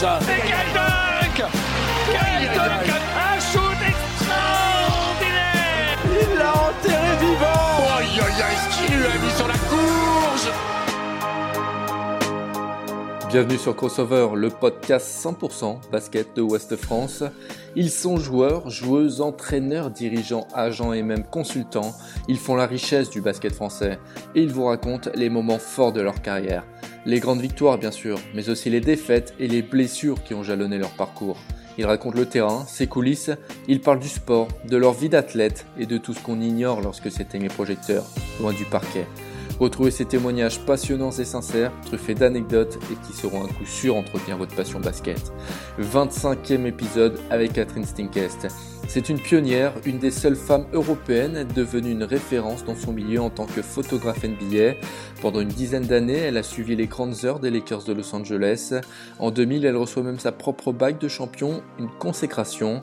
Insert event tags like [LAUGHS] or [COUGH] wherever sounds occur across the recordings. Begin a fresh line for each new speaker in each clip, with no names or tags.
décollage
Et quel dunk Quel dunk Un shoot extraordinaire
Il l'a enterré vivant
Aïe aïe aïe, ce qu'il lui a mis sur la courge
Bienvenue sur Crossover, le podcast 100% basket de Ouest France. Ils sont joueurs, joueuses, entraîneurs, dirigeants, agents et même consultants. Ils font la richesse du basket français et ils vous racontent les moments forts de leur carrière. Les grandes victoires bien sûr, mais aussi les défaites et les blessures qui ont jalonné leur parcours. Ils racontent le terrain, ses coulisses, ils parlent du sport, de leur vie d'athlète et de tout ce qu'on ignore lorsque s'éteignent les projecteurs, loin du parquet. Retrouvez ces témoignages passionnants et sincères, truffés d'anecdotes et qui seront un coup sûr entretenir votre passion basket. 25e épisode avec Catherine Stinkest. C'est une pionnière, une des seules femmes européennes devenue une référence dans son milieu en tant que photographe NBA. Pendant une dizaine d'années, elle a suivi les grandes heures des Lakers de Los Angeles. En 2000, elle reçoit même sa propre bague de champion, une consécration.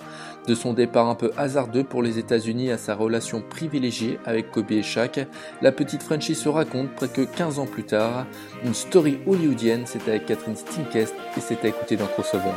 De son départ un peu hasardeux pour les États-Unis à sa relation privilégiée avec Kobe et Shaq, la petite Frenchie se raconte près que 15 ans plus tard. Une story hollywoodienne, c'était avec Catherine Stinkest et c'était écouté dans Crossover.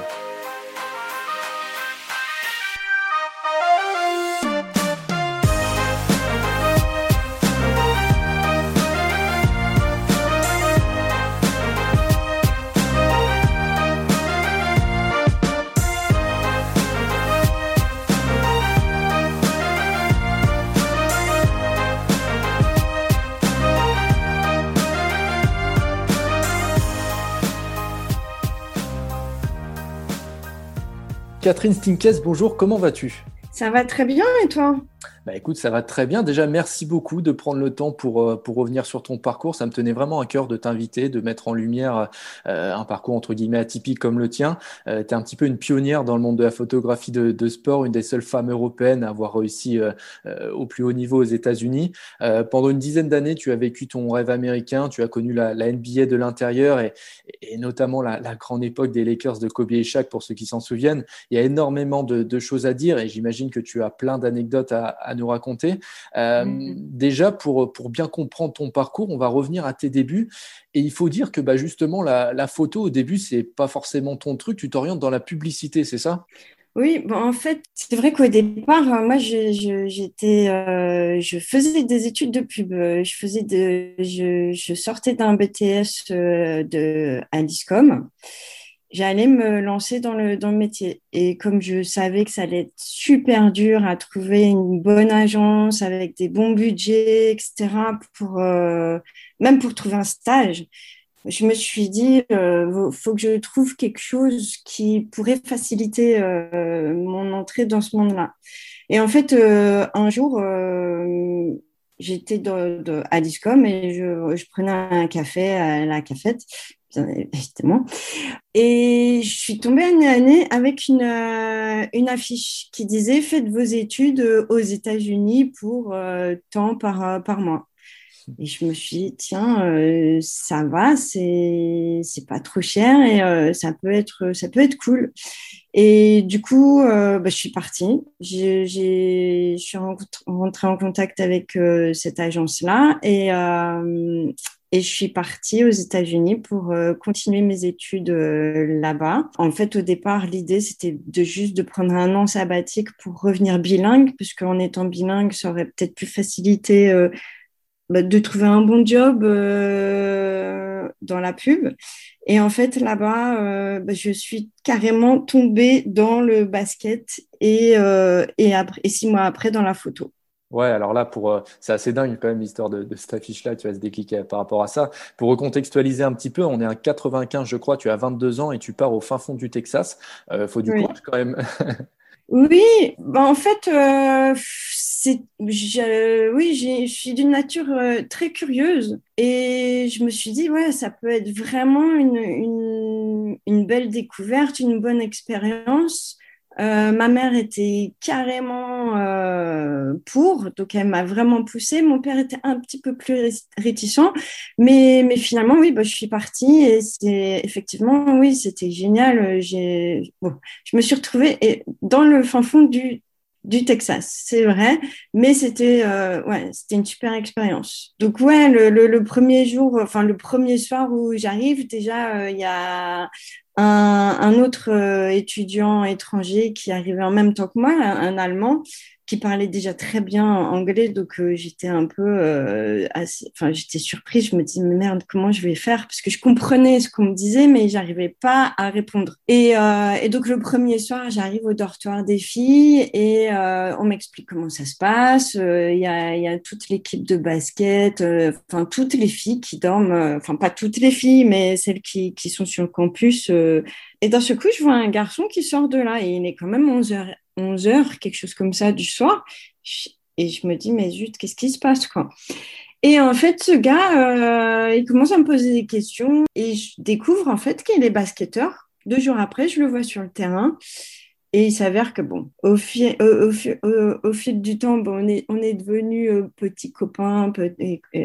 Catherine Stinkes, bonjour, comment vas-tu?
Ça va très bien et toi?
Bah écoute, ça va très bien. Déjà, merci beaucoup de prendre le temps pour, euh, pour revenir sur ton parcours. Ça me tenait vraiment à cœur de t'inviter, de mettre en lumière euh, un parcours entre guillemets atypique comme le tien. Euh, tu es un petit peu une pionnière dans le monde de la photographie de, de sport, une des seules femmes européennes à avoir réussi euh, euh, au plus haut niveau aux États-Unis. pendant une dizaine d'années, tu as vécu ton rêve américain, tu as connu la, la NBA de l'intérieur et, et, notamment la, la, grande époque des Lakers de Kobe et Shaq, pour ceux qui s'en souviennent. Il y a énormément de, de choses à dire et j'imagine que tu as plein d'anecdotes à, à nous raconter. Euh, mmh. Déjà, pour, pour bien comprendre ton parcours, on va revenir à tes débuts. Et il faut dire que bah, justement, la, la photo, au début, c'est pas forcément ton truc. Tu t'orientes dans la publicité, c'est ça?
Oui, bon, en fait, c'est vrai qu'au départ, moi, je, j'étais, euh, je faisais des études de pub. Je faisais de, je, je sortais d'un BTS euh, de à l'ISCOM j'allais me lancer dans le, dans le métier. Et comme je savais que ça allait être super dur à trouver une bonne agence avec des bons budgets, etc., pour, euh, même pour trouver un stage, je me suis dit, il euh, faut que je trouve quelque chose qui pourrait faciliter euh, mon entrée dans ce monde-là. Et en fait, un jour, j'étais à Discom et je, je, prenais un café à la cafette évidemment. Et je suis tombée année année avec une, euh, une affiche qui disait Faites vos études euh, aux États-Unis pour euh, tant par, euh, par mois. Et je me suis dit, tiens, ça va, c'est, pas trop cher et ça, peut être, ça peut être cool. Et du coup, bah, je suis partie. Je suis rentrée en contact avec cette agence-là et, et je suis partie aux États-Unis pour euh, continuer mes études euh, là-bas. En fait, au départ, l'idée, c'était de juste de prendre un an sabbatique pour revenir bilingue, puisqu'en étant bilingue, ça aurait peut-être pu faciliter euh, bah, de trouver un bon job euh, dans la pub. Et en fait, là-bas, bah, je suis carrément tombée dans le basket et six mois après, dans la photo.
Ouais, alors là, pour euh, c'est assez dingue quand même l'histoire de, de, cette affiche-là, tu vas se décliquer par rapport à ça. Pour recontextualiser un petit peu, on est en 95, je crois, tu as 22 ans et tu pars au fin fond du Texas. Euh, faut du oui. courage quand même. [LAUGHS]
oui, bah en fait, euh, c'est, oui, je suis d'une nature euh, très curieuse et je me suis dit, ouais, ça peut être vraiment une, une, une belle découverte, une bonne expérience. Euh, ma mère était carrément euh, pour, donc elle m'a vraiment poussée. Mon père était un petit peu plus réticent, mais, mais finalement, oui, bah, je suis partie et c'est effectivement, oui, c'était génial. Bon, je me suis retrouvée dans le fin fond du, du Texas, c'est vrai, mais c'était euh, ouais, une super expérience. Donc ouais, le, le, premier jour, enfin le premier soir où j'arrive, déjà il y a un, autre étudiant étranger qui arrivait en même temps que moi, un Allemand, qui parlait déjà très bien anglais, donc euh, j'étais un peu, euh, assez, enfin j'étais surprise. Je me dis mais merde, comment je vais faire? Parce que je comprenais ce qu'on me disait, mais j'arrivais pas à répondre. Et, euh, et donc le premier soir, j'arrive au dortoir des filles et euh, on m'explique comment ça se passe. Euh, il y a, y, a, toute l'équipe de basket, euh, enfin toutes les filles qui dorment, enfin pas toutes les filles, mais celles qui, qui sont sur le campus. et dans ce coup, je vois un garçon qui sort de là et il est quand même 11h 11h, quelque chose comme ça, du soir. Et je me dis, mais zut, qu'est-ce qui se passe quoi? Et en fait, ce gars, euh, il commence à me poser des questions et je découvre en fait qu'il est basketteur. Deux jours après, je le vois sur le terrain et il s'avère que, bon, au, fil, au, au, fil du temps, bon, on est, on est devenus euh, petits copains,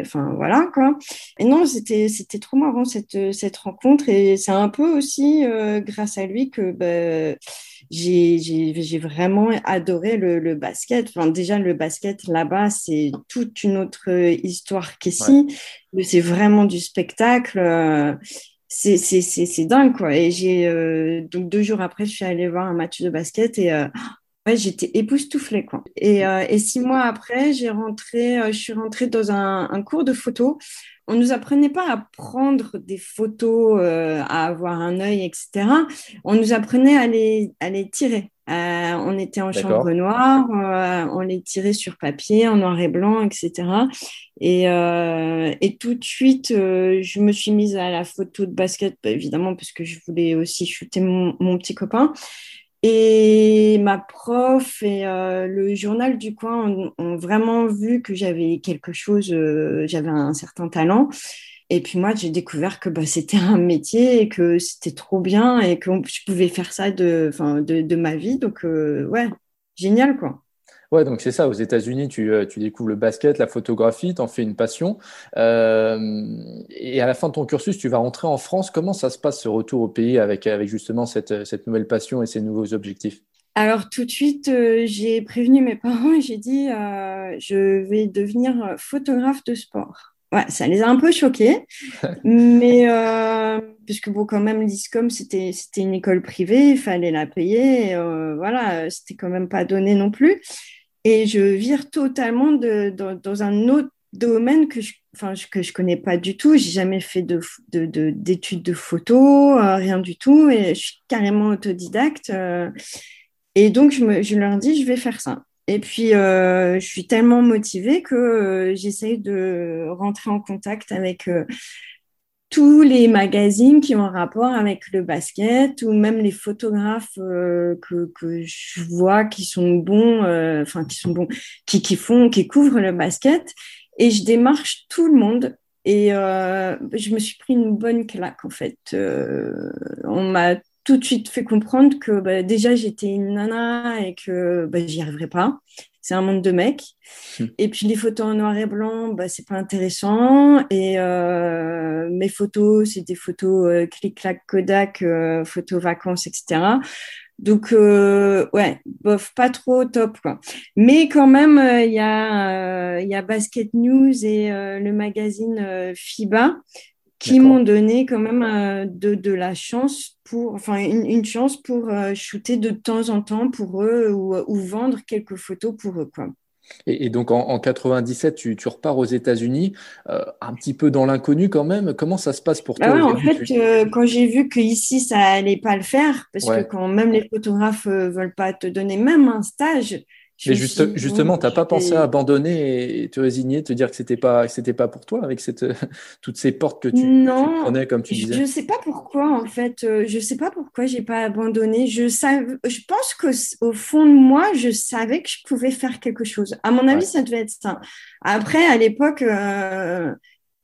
enfin voilà quoi. Et non, c'était, trop marrant cette, cette rencontre et c'est un peu aussi euh, grâce à lui que bah, j'ai, vraiment adoré le, le, basket. Enfin, déjà, le basket là-bas, c'est toute une autre histoire qu'ici. C'est vraiment du spectacle. Euh, c'est dingue quoi. Et j'ai euh, donc deux jours après, je suis allée voir un match de basket et euh, ouais, j'étais époustouflée quoi. Et, euh, et, six mois après, j'ai rentré, je suis rentrée dans un, un, cours de photo. On nous apprenait pas à prendre des photos, à avoir un œil, etc. On nous apprenait à les, à les tirer. Euh, on était en chambre noire, euh, on les tirait sur papier, en noir et blanc, etc. Euh, et, tout de suite, je me suis mise à la photo de basket, bah, évidemment, parce que je voulais aussi shooter mon, petit copain. Et ma prof et le journal du coin ont vraiment vu que j'avais quelque chose, j'avais un certain talent. Et puis moi, j'ai découvert que bah, c'était un métier et que c'était trop bien et que je pouvais faire ça de, ma vie. Donc, euh, ouais, génial, quoi.
Ouais, donc c'est ça. Aux États-Unis, tu, euh, tu, découvres le basket, la photographie, tu en fais une passion. Euh, et à la fin de ton cursus, tu vas rentrer en France. Comment ça se passe ce retour au pays avec, avec justement cette, cette nouvelle passion et ces nouveaux objectifs?
Alors tout de suite, j'ai prévenu mes parents et j'ai dit, je vais devenir photographe de sport ouais, ça les a un peu choqués. [LAUGHS] mais euh, puisque bon, quand même, l'ISCOM, c'était c'était une école privée, il fallait la payer. Euh, voilà, c'était quand même pas donné non plus. Et je vire totalement de, dans un autre domaine que je enfin que je connais pas du tout. J'ai jamais fait de d'études de, photo euh, rien du tout. Et je suis carrément autodidacte euh. et donc je, leur dis je vais faire ça. Et puis, euh, je suis tellement motivée que j'essaye de rentrer en contact avec tous les magazines qui ont un rapport avec le basket ou même les photographes que, que, je vois qui sont bons, enfin, qui sont bons, qui, qui font, qui couvrent le basket. Et je démarche tout le monde. Et je me suis pris une bonne claque, en fait. on m'a tout de suite fait comprendre que bah, déjà j'étais une nana et que bah, j'y arriverais pas. C'est un monde de mecs. Hmm. Et puis les photos en noir et blanc, bah, c'est pas intéressant. Et euh, mes photos, c'est des photos euh, clic-clac Kodak, euh, photos vacances, etc. Donc euh, ouais, bof, pas trop top quoi. Mais quand même, euh, il y a il y a Basket News et le magazine FIBA qui m'ont donné quand même euh, de, de, la chance pour, enfin, une, chance pour euh, shooter de temps en temps pour eux ou, ou vendre quelques photos pour eux, quoi.
Et, donc en, en 97, tu, tu, repars aux États-Unis, euh, un petit peu dans l'inconnu quand même. Comment ça se passe pour toi
bah En fait, quand j'ai vu qu'ici ça allait pas le faire, parce que quand même les photographes veulent pas te donner même un stage,
mais juste, justement, tu n'as pas pensé à abandonner et te résigner, te dire que c'était pas, c'était pas pour toi avec cette, [LAUGHS] toutes ces portes que tu,
non,
prenais, comme tu disais?
Je ne sais pas pourquoi, en fait. Euh, je ne sais pas pourquoi j'ai pas abandonné. Je, savais, je pense qu'au fond de moi, je savais que je pouvais faire quelque chose. À mon avis, ça devait être ça. Après, à l'époque, euh,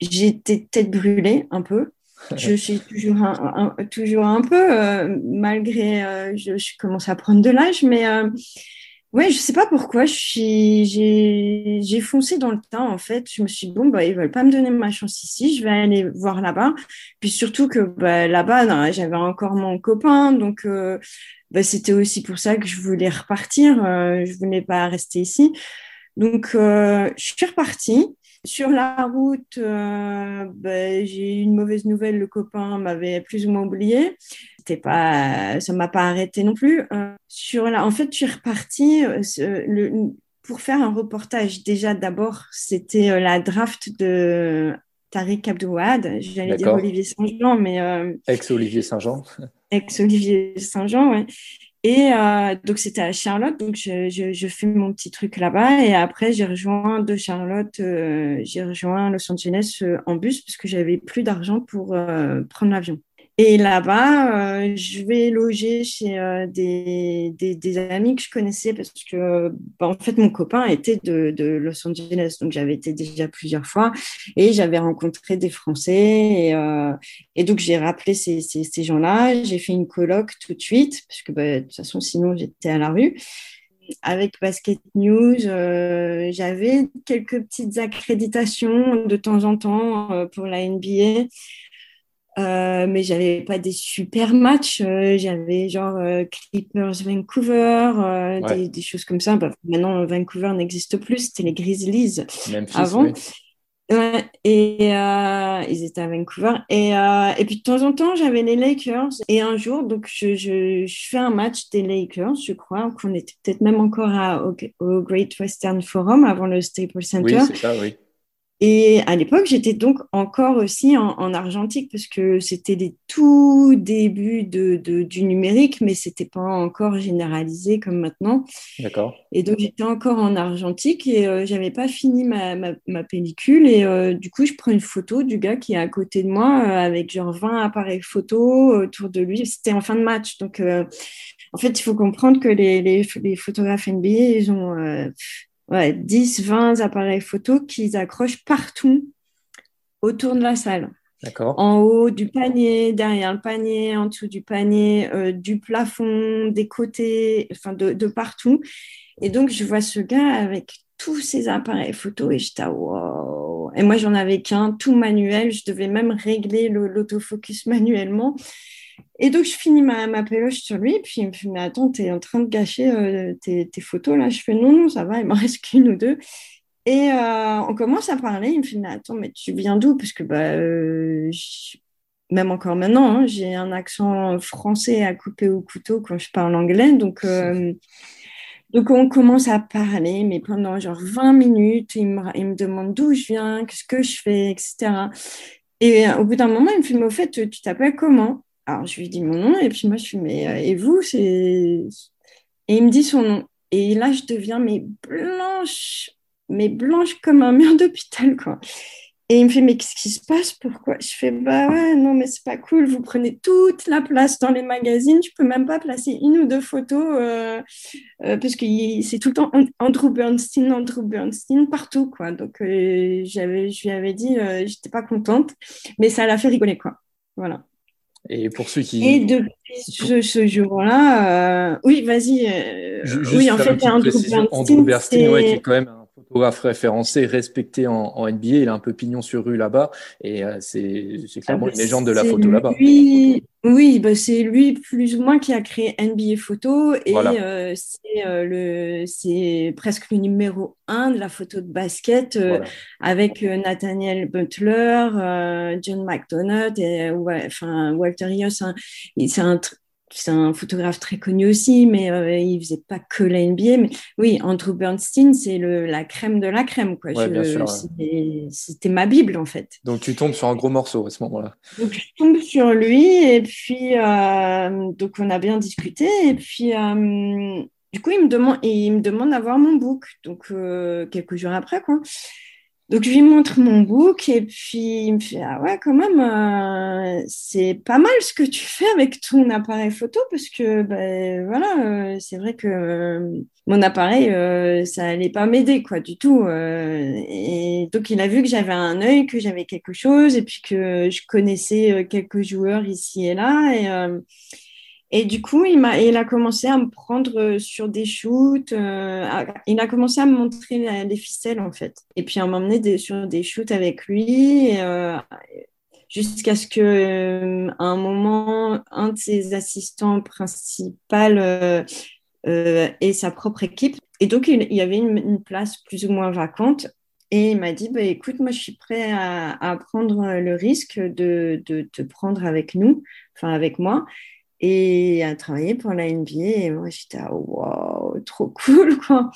j'étais tête brûlée un peu. [LAUGHS] je suis toujours un, toujours un peu, euh, malgré, je, je, commence à prendre de l'âge, mais Ouais, je sais pas pourquoi, j'ai foncé dans le temps en fait. Je me suis dit, bon, bah, ils veulent pas me donner ma chance ici, je vais aller voir là-bas. Puis surtout que bah, là-bas, j'avais encore mon copain, donc euh, bah, c'était aussi pour ça que je voulais repartir. Euh, je voulais pas rester ici. Donc, euh, je suis repartie. Sur la route, ben, j'ai eu une mauvaise nouvelle. Le copain m'avait plus ou moins oublié. C'était pas, ça m'a pas arrêté non plus. sur la, en fait, je suis repartie le, pour faire un reportage. Déjà, d'abord, c'était la draft de Tariq Abdouad. J'allais dire Olivier Saint-Jean, mais.
Ex-Olivier Saint-Jean.
Ex-Olivier Saint-Jean, ouais. Et euh, donc, c'était à Charlotte. Donc, je, fais mon petit truc là-bas. Et après, j'ai rejoint de Charlotte, euh, j'ai rejoint Los Angeles euh, en bus parce que j'avais plus d'argent pour prendre l'avion. Et là-bas, euh, je vais loger chez euh, des, amis que je connaissais parce que, bah, en fait, mon copain était de, Los Angeles, donc j'avais été déjà plusieurs fois et j'avais rencontré des Français. Et, euh, donc, j'ai rappelé ces gens-là. J'ai fait une colloque tout de suite parce que, bah, de toute façon, sinon, j'étais à la rue avec Basket News, j'avais quelques petites accréditations de temps en temps pour la NBA. Euh, mais j'avais pas des super matchs. Euh, j'avais genre euh, Clippers Vancouver, des, choses comme ça. Bah, maintenant, Vancouver n'existe plus. C'était les Grizzlies avant. et ils étaient à Vancouver. Et, et, puis de temps en temps, j'avais les Lakers. Et un jour, donc je, je, je fais un match des Lakers, je crois, qu'on était peut-être même encore à, au, au, Great Western Forum avant le Staples Center.
Oui, c'est ça, oui.
Et à l'époque, j'étais donc encore aussi en, argentique parce que c'était les tout débuts de, du numérique, mais c'était pas encore généralisé comme maintenant.
D'accord.
Et donc j'étais encore en argentique et euh, j'avais pas fini ma, ma, pellicule et euh, du coup je prends une photo du gars qui est à côté de moi euh, avec genre 20 appareils photo autour de lui. C'était en fin de match, donc en fait il faut comprendre que les, les, les photographes NBA ils ont ouais, 10, 20 appareils photo qu'ils accrochent partout autour de la salle.
D'accord.
En haut du panier, derrière le panier, en dessous du panier, euh, du plafond, des côtés, enfin de, partout. Et donc, je vois ce gars avec tous ces appareils photo et j'étais wow. Et moi, j'en avais qu'un, tout manuel. Je devais même régler l'autofocus [LAUGHS] manuellement. Et donc, je finis ma, ma péloche sur lui, puis il me fait Mais attends, tu es en train de gâcher euh, tes, tes, photos là Je fais Non, non, ça va, il m'en [LAUGHS] reste qu'une ou deux. Et euh, on commence à parler. Il me fait Mais attends, mais tu viens d'où? Parce que bah, euh, même encore maintenant, hein, j'ai un accent français à couper au couteau quand je parle anglais. Donc, donc on commence à parler, mais pendant genre 20 minutes, il me, il me demande d'où je viens, qu'est-ce que je fais, etc. Et au bout d'un moment, il me fait Mais au fait, tu t'appelles comment? Alors, je lui dis mon nom, et puis moi, je suis, mais euh, et vous c'est... Et il me dit son nom. Et là, je deviens mais blanche, mais blanche comme un mur d'hôpital, quoi. Et il me fait, mais qu'est-ce qui se passe? Pourquoi? Je fais, bah ouais, non, mais c'est pas cool. Vous prenez toute la place dans les magazines. Je peux même pas placer une ou deux photos euh, euh, parce que c'est tout le temps Andrew Bernstein, Andrew Bernstein partout, quoi. Donc, j'avais, je lui avais dit, j'étais pas contente, mais ça l'a fait rigoler, quoi. Voilà.
Et pour ceux qui.
Et depuis ce, jour-là, euh, oui, vas-y. Euh, oui, en fait, Andrew Bernstein,
ouais, qui est quand même photographe référencé, respecté en, en, NBA. Il a un peu pignon sur rue là-bas. Et euh, c'est clairement ah, une légende de la photo là-bas.
Oui, bah, c'est lui plus ou moins qui a créé NBA Photo. Et euh, euh, c'est presque le numéro un de la photo de basket avec Nathaniel Butler, John McDonough et enfin, Walter Rios. Hein. C'est un c'est un photographe très connu aussi, mais euh, il faisait pas que la NBA. Mais oui, Andrew Bernstein, c'est la crème de la crème. Quoi. C'était ma Bible, en fait.
Donc, tu tombes sur un gros morceau à ce moment-là.
Donc, je tombe sur lui, et puis, euh, donc, on a bien discuté. Et puis, euh, du coup, il me demande, il me demande d'avoir mon book. Donc, quelques jours après, quoi. Donc, je lui montre mon book et puis il me fait Ah ouais, quand même, euh, c'est pas mal ce que tu fais avec ton appareil photo parce que, ben voilà, euh, c'est vrai que euh, mon appareil, ça allait pas m'aider, quoi, du tout. et donc, il a vu que j'avais un œil, que j'avais quelque chose et puis que je connaissais quelques joueurs ici et là. Et du coup, il a, il a commencé à me prendre euh, sur des shoots. Euh, il a commencé à me montrer les ficelles, en fait. Et puis, à m'emmener sur des shoots avec lui. Euh, jusqu'à ce que un moment, un de ses assistants principaux ait sa propre équipe. Et donc, il, y avait une, place plus ou moins vacante. Et il m'a dit, bah, écoute, moi, je suis prêt à, prendre le risque de, te prendre avec nous, enfin avec moi, et à travailler pour la NBA. Et moi, j'étais, wow, trop [LAUGHS] cool, quoi.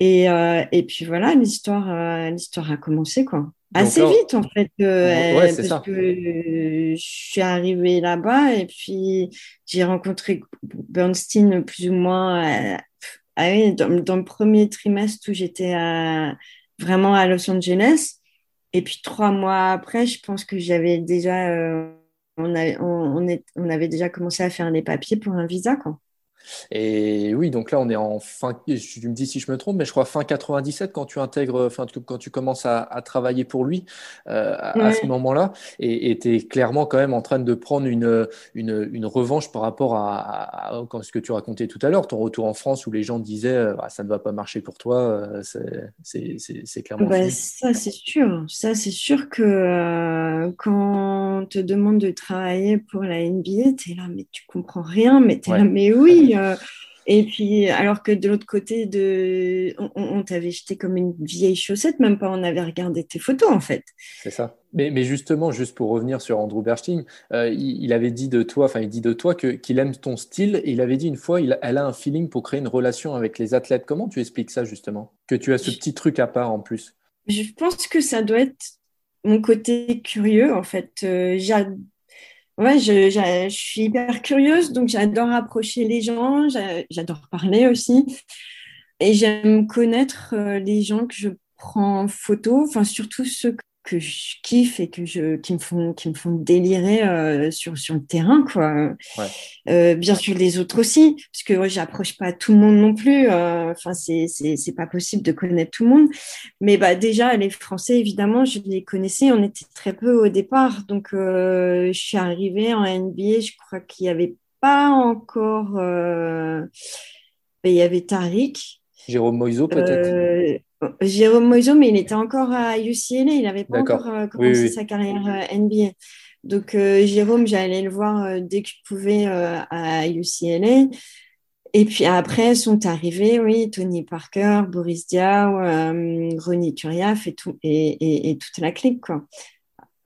Et, euh, et puis voilà, l'histoire, euh, l'histoire a commencé, quoi. Assez vite, en fait, euh, parce que je suis arrivée là-bas et puis j'ai rencontré Bernstein plus ou moins ah dans, le premier trimestre où j'étais vraiment à Los Angeles. Et puis trois mois après, je pense que j'avais déjà, on, avait déjà commencé à faire les papiers pour un visa, quoi.
Et oui, donc là, on est en fin, tu me dis si je me trompe, mais je crois fin 97 quand tu intègres, enfin, quand tu commences à, travailler pour lui euh, à, ce moment-là. Et tu es clairement quand même en train de prendre une, une, revanche par rapport à, ce que tu racontais tout à l'heure, ton retour en France où les gens disaient euh, ah, ça ne va pas marcher pour toi. Euh, c'est clairement.
Bah, ça, c'est sûr. Ça, c'est sûr que quand on te demande de travailler pour la NBA, tu es là, mais tu comprends rien, mais tu es là, mais oui. Euh, et puis, alors que de l'autre côté, de... on, t'avait jeté comme une vieille chaussette, même pas on avait regardé tes photos en fait.
C'est ça. Mais, mais, justement, juste pour revenir sur Andrew Bernstein, euh, il, avait dit de toi, enfin il dit de toi qu'il aime ton style. Et il avait dit une fois, il, elle a un feeling pour créer une relation avec les athlètes. Comment tu expliques ça justement? Que tu as ce petit truc à part en plus?
Je pense que ça doit être mon côté curieux en fait. Euh, Ouais, je, suis hyper curieuse, donc j'adore approcher les gens, j'adore parler aussi. Et j'aime connaître euh, les gens que je prends en photo, enfin surtout ceux que je kiffe et que je, qui, me font, qui me font délirer euh, sur, sur le terrain. Quoi. Euh, bien sûr, les autres aussi, parce que je j'approche pas tout le monde non plus. Euh, enfin, c'est, c'est, pas possible de connaître tout le monde. Mais bah, déjà, les Français, évidemment, je les connaissais. On était très peu au départ. Donc, je suis arrivée en NBA. Je crois qu'il n'y avait pas encore. il y avait Tariq.
Jérôme Moiseau, peut-être?
Jérôme Moiseau, mais il était encore à UCLA, il n'avait pas encore euh, commencé sa carrière euh, NBA. Donc euh, Jérôme, j'allais le voir dès que je pouvais à UCLA. Et puis après sont arrivés, oui, Tony Parker, Boris Diaw, Ronnie Turiaf et, tout, et, toute la clique, quoi.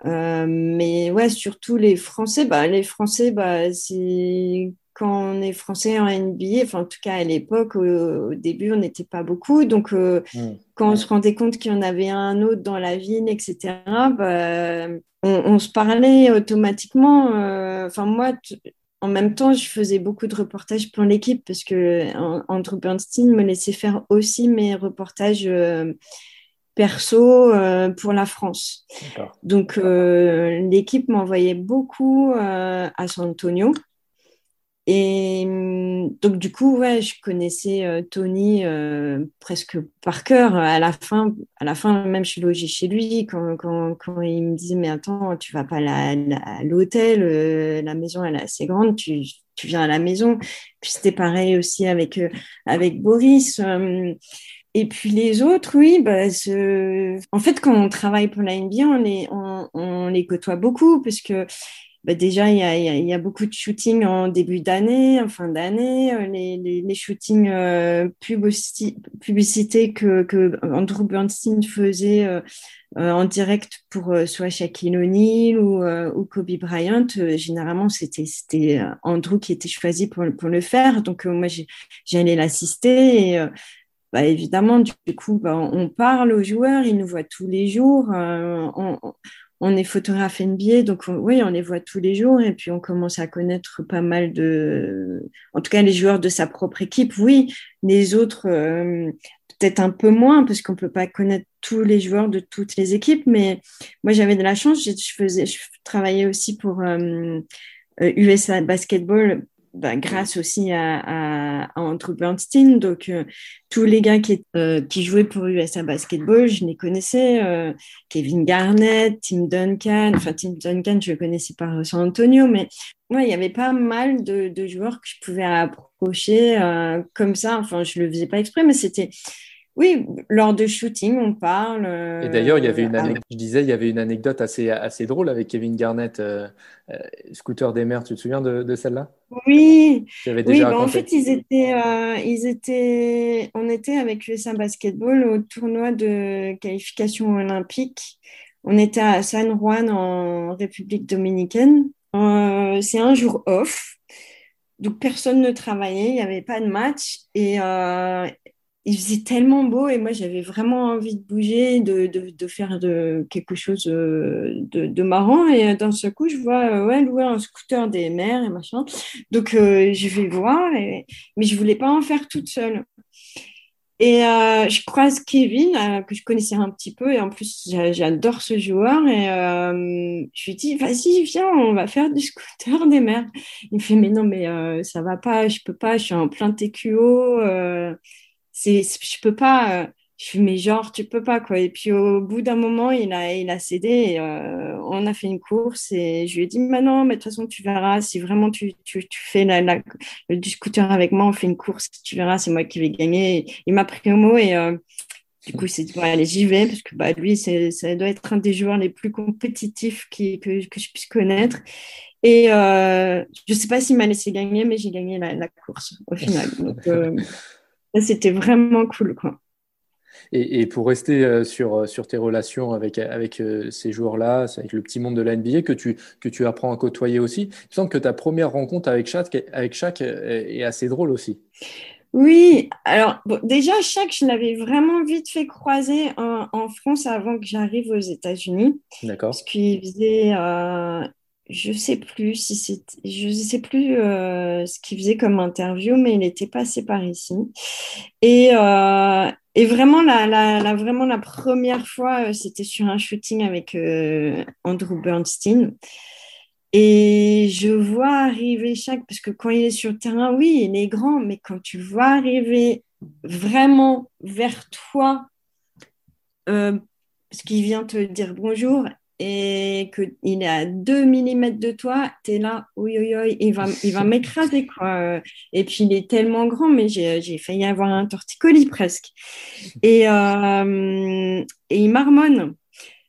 mais ouais, surtout les Français, bah, les Français, bah, c'est quand on est français en NBA, enfin en tout cas à l'époque, au, début, on n'était pas beaucoup. Donc, euh, mm. quand on se rendait compte qu'il y en avait un autre dans la ville, etc., bah, on, se parlait automatiquement. Euh, enfin, moi, en même temps, je faisais beaucoup de reportages pour l'équipe parce que Andrew Bernstein me laissait faire aussi mes reportages euh, perso pour la France. Donc, l'équipe m'envoyait beaucoup à San Antonio. Et hum, donc, du coup, ouais, je connaissais euh, Tony euh, presque par cœur. À la fin, à la fin, même, je suis logée chez lui. Quand, quand, quand il me disait, mais attends, tu vas pas à l'hôtel, euh, la maison, elle est assez grande, tu, tu viens à la maison. Puis c'était pareil aussi avec, avec Boris. Hum. et puis les autres, oui, bah, en fait, quand on travaille pour la NBA, on les, on, on les côtoie beaucoup parce que bah, déjà, il y, a, beaucoup de shootings en début d'année, en fin d'année, euh, les, shootings euh, publicité que, Andrew Bernstein faisait euh, en direct pour soit Shaquille O'Neal ou, Kobe Bryant. généralement, c'était Andrew qui était choisi pour, le faire. Donc, moi, j'allais l'assister et bah, évidemment, du coup, bah, on parle aux joueurs, ils nous voient tous les jours. On est photographe NBA, donc oui, on les voit tous les jours et puis on commence à connaître pas mal de, en tout cas les joueurs de sa propre équipe, oui, les autres euh, peut-être un peu moins parce qu'on peut pas connaître tous les joueurs de toutes les équipes, mais moi j'avais de la chance, je travaillais aussi pour USA euh, euh, Basketball bah, grâce aussi à, Andrew Bernstein. Donc, euh, tous les gars qui, euh, qui, jouaient pour USA Basketball, je les connaissais. Euh, Kevin Garnett, Tim Duncan. Enfin, Tim Duncan, je le connaissais par San Antonio, mais ouais, il y avait pas mal de, de, joueurs que je pouvais approcher comme ça. Enfin, je le faisais pas exprès, mais c'était Oui, lors de shooting, on parle.
Et d'ailleurs, il y avait une anecdote, je disais, il y avait une anecdote assez, assez drôle avec Kevin Garnett, euh, euh, scooter des mers. Tu te souviens de, celle-là?
Oui. oui bah, en fait, ils étaient, euh, ils étaient, on était avec l'USA Basketball au tournoi de qualification olympique. On était à San Juan en République dominicaine. C'est un jour off. Donc personne ne travaillait, il n'y avait pas de match. Et, il faisait tellement beau et moi j'avais vraiment envie de bouger, de, de, faire de, quelque chose euh, de, marrant. Et d'un seul coup, je vois euh, ouais, louer un scooter des mers et machin. Donc euh, je vais voir, mais je voulais pas en faire toute seule. Et je croise Kevin, que je connaissais un petit peu, et en plus j'adore ce joueur. Et je lui dis, vas-y, viens, on va faire du scooter des mers. Il me fait, mais non, mais ça va pas, je peux pas, je suis en plein TQO c'est je peux pas euh, je suis mais genre tu peux pas quoi et puis au bout d'un moment il a il a cédé et, euh, on a fait une course et je lui ai dit maintenant mais de toute façon tu verras si vraiment tu, tu, tu fais la, la, le scooter avec moi on fait une course tu verras c'est moi qui vais gagner il m'a pris au mot et euh, du coup, c'est dit, allez, j'y vais, parce que bah, lui, ça doit être un des joueurs les plus compétitifs qui, que, que je puisse connaître. Et je ne sais pas s'il m'a laissé gagner, mais j'ai gagné la, la, course au final. [LAUGHS] Donc, c'était vraiment cool, quoi.
Et, pour rester euh, sur, euh, sur tes relations avec, avec euh, ces joueurs-là, avec le petit monde de la NBA que tu, que tu apprends à côtoyer aussi, il me semble que ta première rencontre avec Shaq, avec Shaq est assez drôle aussi.
Oui, alors déjà, Shaq, je l'avais vraiment vite fait croiser en, France avant que j'arrive aux États-Unis.
D'accord.
Parce qu'il faisait, je sais plus si c'était, je sais plus euh, ce qu'il faisait comme interview, mais il était passé par ici. Et, euh, vraiment la, la, vraiment la première fois, euh, c'était sur un shooting avec Andrew Bernstein. Et je vois arriver chaque, parce que quand il est sur le terrain, oui, il est grand, mais quand tu vois arriver vraiment vers toi, parce qu'il vient te dire bonjour, et qu'il est à 2 mm de toi, tu es là, oui, oui, oui, il va, il va m'écraser, quoi. Et puis, il est tellement grand, mais j'ai failli avoir un torticolis presque. Et, euh, et il marmonne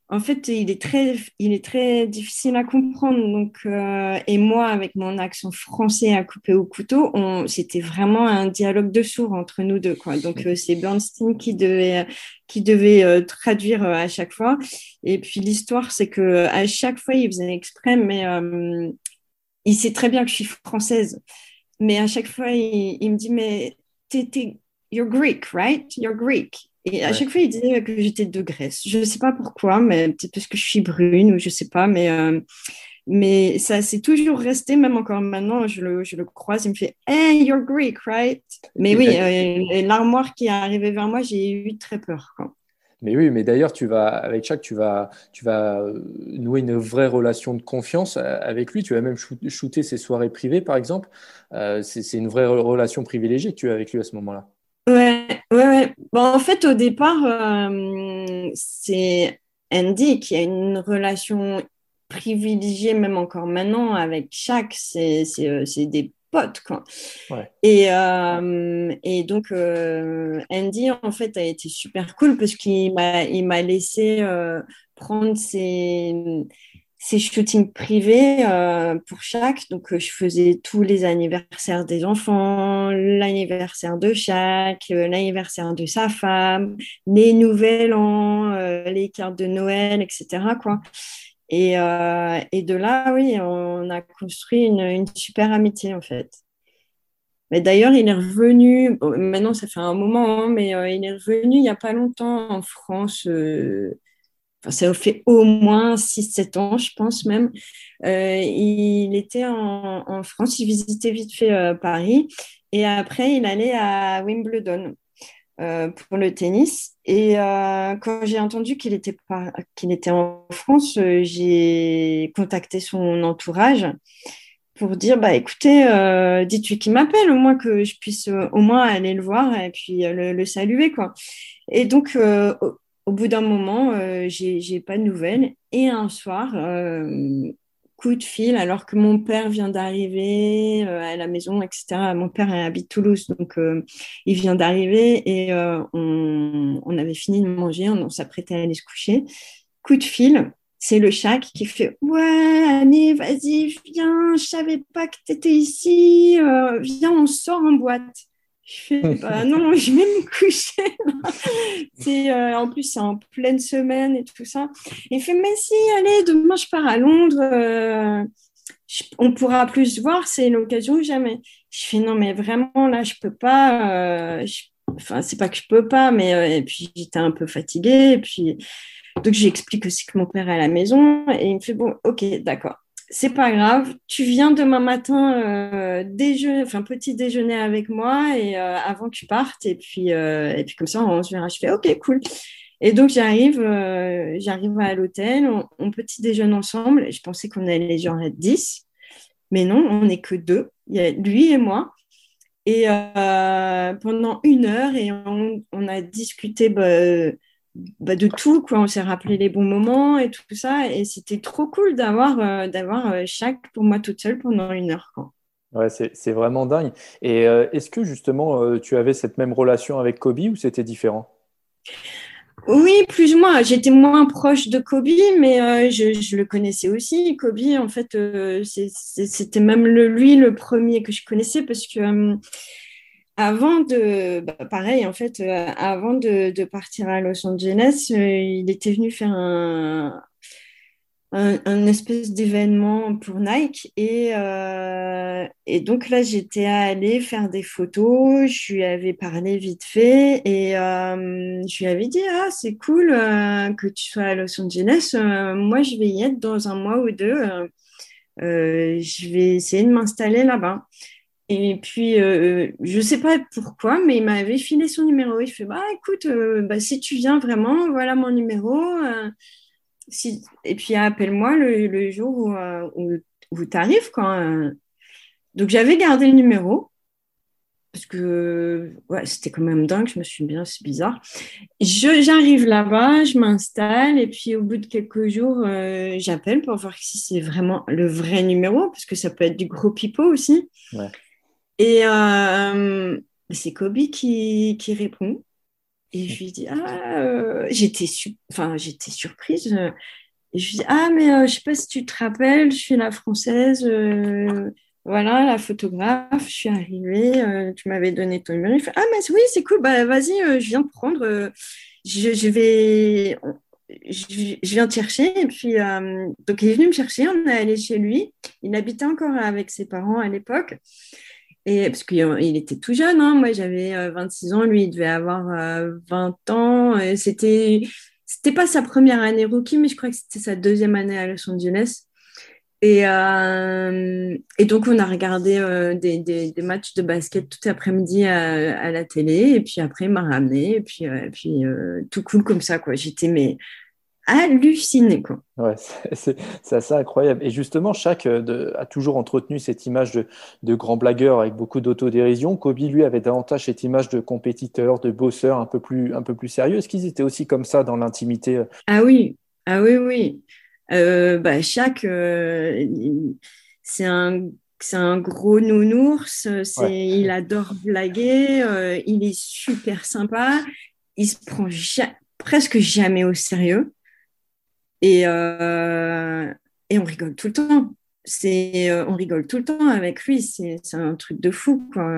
en fait, il est très, il est très difficile à comprendre. Donc, euh, et moi, avec mon accent français à couper au couteau, c'était vraiment un dialogue de sourds entre nous deux. Donc, euh, c'est Bernstein qui devait, qui devait euh, traduire à chaque fois. Et puis, l'histoire, c'est que à chaque fois, il faisait exprès, mais il sait très bien que je suis française. Mais à chaque fois, il, il me dit, mais t'es, you're Greek, right? You're Greek. Et à chaque fois, il disait que j'étais de Grèce. Je ne sais pas pourquoi, mais peut-être parce que je suis brune ou je ne sais pas, mais, euh, mais ça s'est toujours resté, même encore maintenant, je le, je le croise, il me fait Hey, you're Greek, right? Mais oui, euh, l'armoire qui est arrivée vers moi, j'ai eu très peur. Quoi.
Mais oui, mais d'ailleurs, tu vas avec Chuck, tu vas, tu vas euh, nouer une vraie relation de confiance avec lui. Tu vas même shooter ses soirées privées, par exemple. c'est une vraie relation privilégiée que tu as avec lui à ce moment-là.
Ouais, ouais, Bon, en fait, au départ, euh, c'est Andy qui a une relation privilégiée, même encore maintenant, avec Shaq. C'est euh, des potes, quoi. Et, euh, et donc, Andy, en fait, a été super cool parce qu'il m'a laissé prendre ses ces shootings privés euh, pour chaque. Donc, euh, je faisais tous les anniversaires des enfants, l'anniversaire de chaque, euh, l'anniversaire de sa femme, les nouvel an, les cartes de Noël, etc. Et, de là, oui, on a construit une, une super amitié, en fait. Mais d'ailleurs, il est revenu, maintenant ça fait un moment, hein, mais il est revenu il n'y a pas longtemps en France ça fait au moins 6-7 ans, je pense même. Euh, il était en, France, il visitait vite fait euh, Paris. Et après, il allait à Wimbledon euh, pour le tennis. Et quand j'ai entendu qu'il était, qu'il était en France, j'ai contacté son entourage pour dire bah écoutez dites-lui qu'il m'appelle au moins que je puisse au moins aller le voir et puis le, le saluer quoi et donc au bout d'un moment, euh, j'ai pas de nouvelles. Et un soir, euh, coup de fil alors que mon père vient d'arriver à la maison, etc. Mon père habite Toulouse, donc il vient d'arriver et on, avait fini de manger, on, s'apprêtait à aller se coucher. Coup de fil, c'est le chat qui fait Ouais, Annie, vas-y, viens, je savais pas que tu étais ici, euh, viens, on sort en boîte. Je fais bah, Non, je vais me coucher. [LAUGHS] c'est, euh, en plus, c'est en pleine semaine et tout ça. Il fait Mais si, allez, demain, je pars à Londres. Euh, on pourra plus se voir, c'est l'occasion jamais. Je fais Non, mais vraiment, là, je peux pas. Enfin, c'est pas que je peux pas, mais et puis j'étais un peu fatiguée. Et puis donc j'explique aussi que mon père est à la maison et il me fait bon, ok, d'accord, c'est pas grave, tu viens demain matin euh, déjeuner, enfin petit déjeuner avec moi et euh, avant que tu partes et puis euh, et puis comme ça on se verra. Je fais ok, cool. Et donc j'arrive, j'arrive à l'hôtel, on, petit déjeune ensemble. Je pensais qu'on allait genre être 10, mais non, on n'est que deux. Il y a lui et moi. Et pendant une heure, et on, on a discuté bah, bah, de tout, quoi. On s'est rappelé les bons moments et tout ça. Et c'était trop cool d'avoir euh, d'avoir euh, chaque pour moi toute seule pendant une heure. Quoi.
Ouais, c'est vraiment dingue. Et euh, est-ce que justement tu avais cette même relation avec Kobe ou c'était différent?
Oui, plus ou moins. J'étais moins proche de Kobe, mais je, je, le connaissais aussi. Kobe, en fait, c'était même le, lui le premier que je connaissais parce que avant de, bah, pareil, en fait, euh, avant de, partir à Los Angeles, euh, il était venu faire un, un, espèce d'événement pour Nike. Et, euh, et donc là, j'étais allée faire des photos. Je lui avais parlé vite fait et je lui avais dit Ah, c'est cool que tu sois à Los Angeles. moi, je vais y être dans un mois ou deux. je vais essayer de m'installer là-bas. Et puis, euh, je ne sais pas pourquoi, mais il m'avait filé son numéro. Il fait, bah écoute, euh, bah, si tu viens vraiment, voilà mon numéro. Euh, si... Et puis, appelle-moi le, le, jour où, où, tu arrives. Donc, j'avais gardé le numéro. Parce que ouais, c'était quand même dingue, je me suis bien, c'est bizarre. J'arrive là-bas, je m'installe, et puis au bout de quelques jours, j'appelle pour voir si c'est vraiment le vrai numéro, parce que ça peut être du gros pipeau aussi. Ouais. Et euh, c'est Kobe qui, qui, répond. Et je lui dis, ah, euh, j'étais surprise. Et je lui dis, ah, mais euh, je sais pas si tu te rappelles, je suis la française, voilà, la photographe, je suis arrivée, tu m'avais donné ton numéro. Il fait, ah, mais oui, c'est cool, bah, vas-y, je viens de prendre, je, vais, je, viens te chercher. Et puis, donc, il est venu me chercher, on est allé chez lui. Il habitait encore avec ses parents à l'époque. Et, parce qu'il était tout jeune, hein. moi j'avais 26 euh, ans, lui il devait avoir 20 euh, ans. C'était, c'était pas sa première année rookie, mais je crois que c'était sa deuxième année à Los Angeles. Et, euh, et donc on a regardé des, des, matchs de basket tout l'après-midi à, à, la télé. Et puis après il m'a ramené. Et puis, et puis tout cool comme ça. quoi. J'étais mais halluciné. Quoi.
Ouais, [LAUGHS] c'est assez incroyable. Et justement, chaque euh, a toujours entretenu cette image de, de grand blagueur avec beaucoup d'autodérision. Kobe, lui, avait davantage cette image de compétiteur, de bosseur un peu plus, un peu plus sérieux. Est-ce qu'ils étaient aussi comme ça dans l'intimité euh?
Ah oui, ah oui, oui. Euh, bah, chaque, c'est un c'est un gros nounours, il adore blaguer, il est super sympa, il se prend presque jamais au sérieux. Et, euh, et on rigole tout le temps c'est euh, on rigole tout le temps avec lui c'est un truc de fou quoi.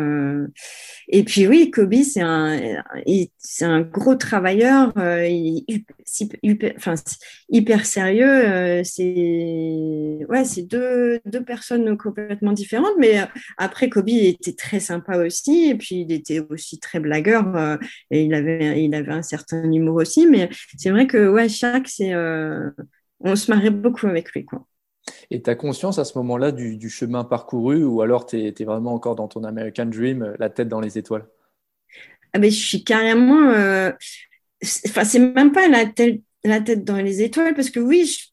Et puis oui Kobe c'est un c'est un gros travailleur euh, il hyper, sérieux euh, c'est ouais c'est deux, deux personnes complètement différentes mais après Kobe était très sympa aussi et puis il était aussi très blagueur et il avait il avait un certain humour aussi mais c'est vrai que ouais chaque c'est on se marrait beaucoup avec lui quoi
et tu as conscience à ce moment-là du, chemin parcouru ou alors tu es, vraiment encore dans ton American Dream, euh, la tête dans les étoiles?
Ah ben, Je suis carrément. Euh, enfin, c'est même pas la tête, la tête dans les étoiles parce que oui, je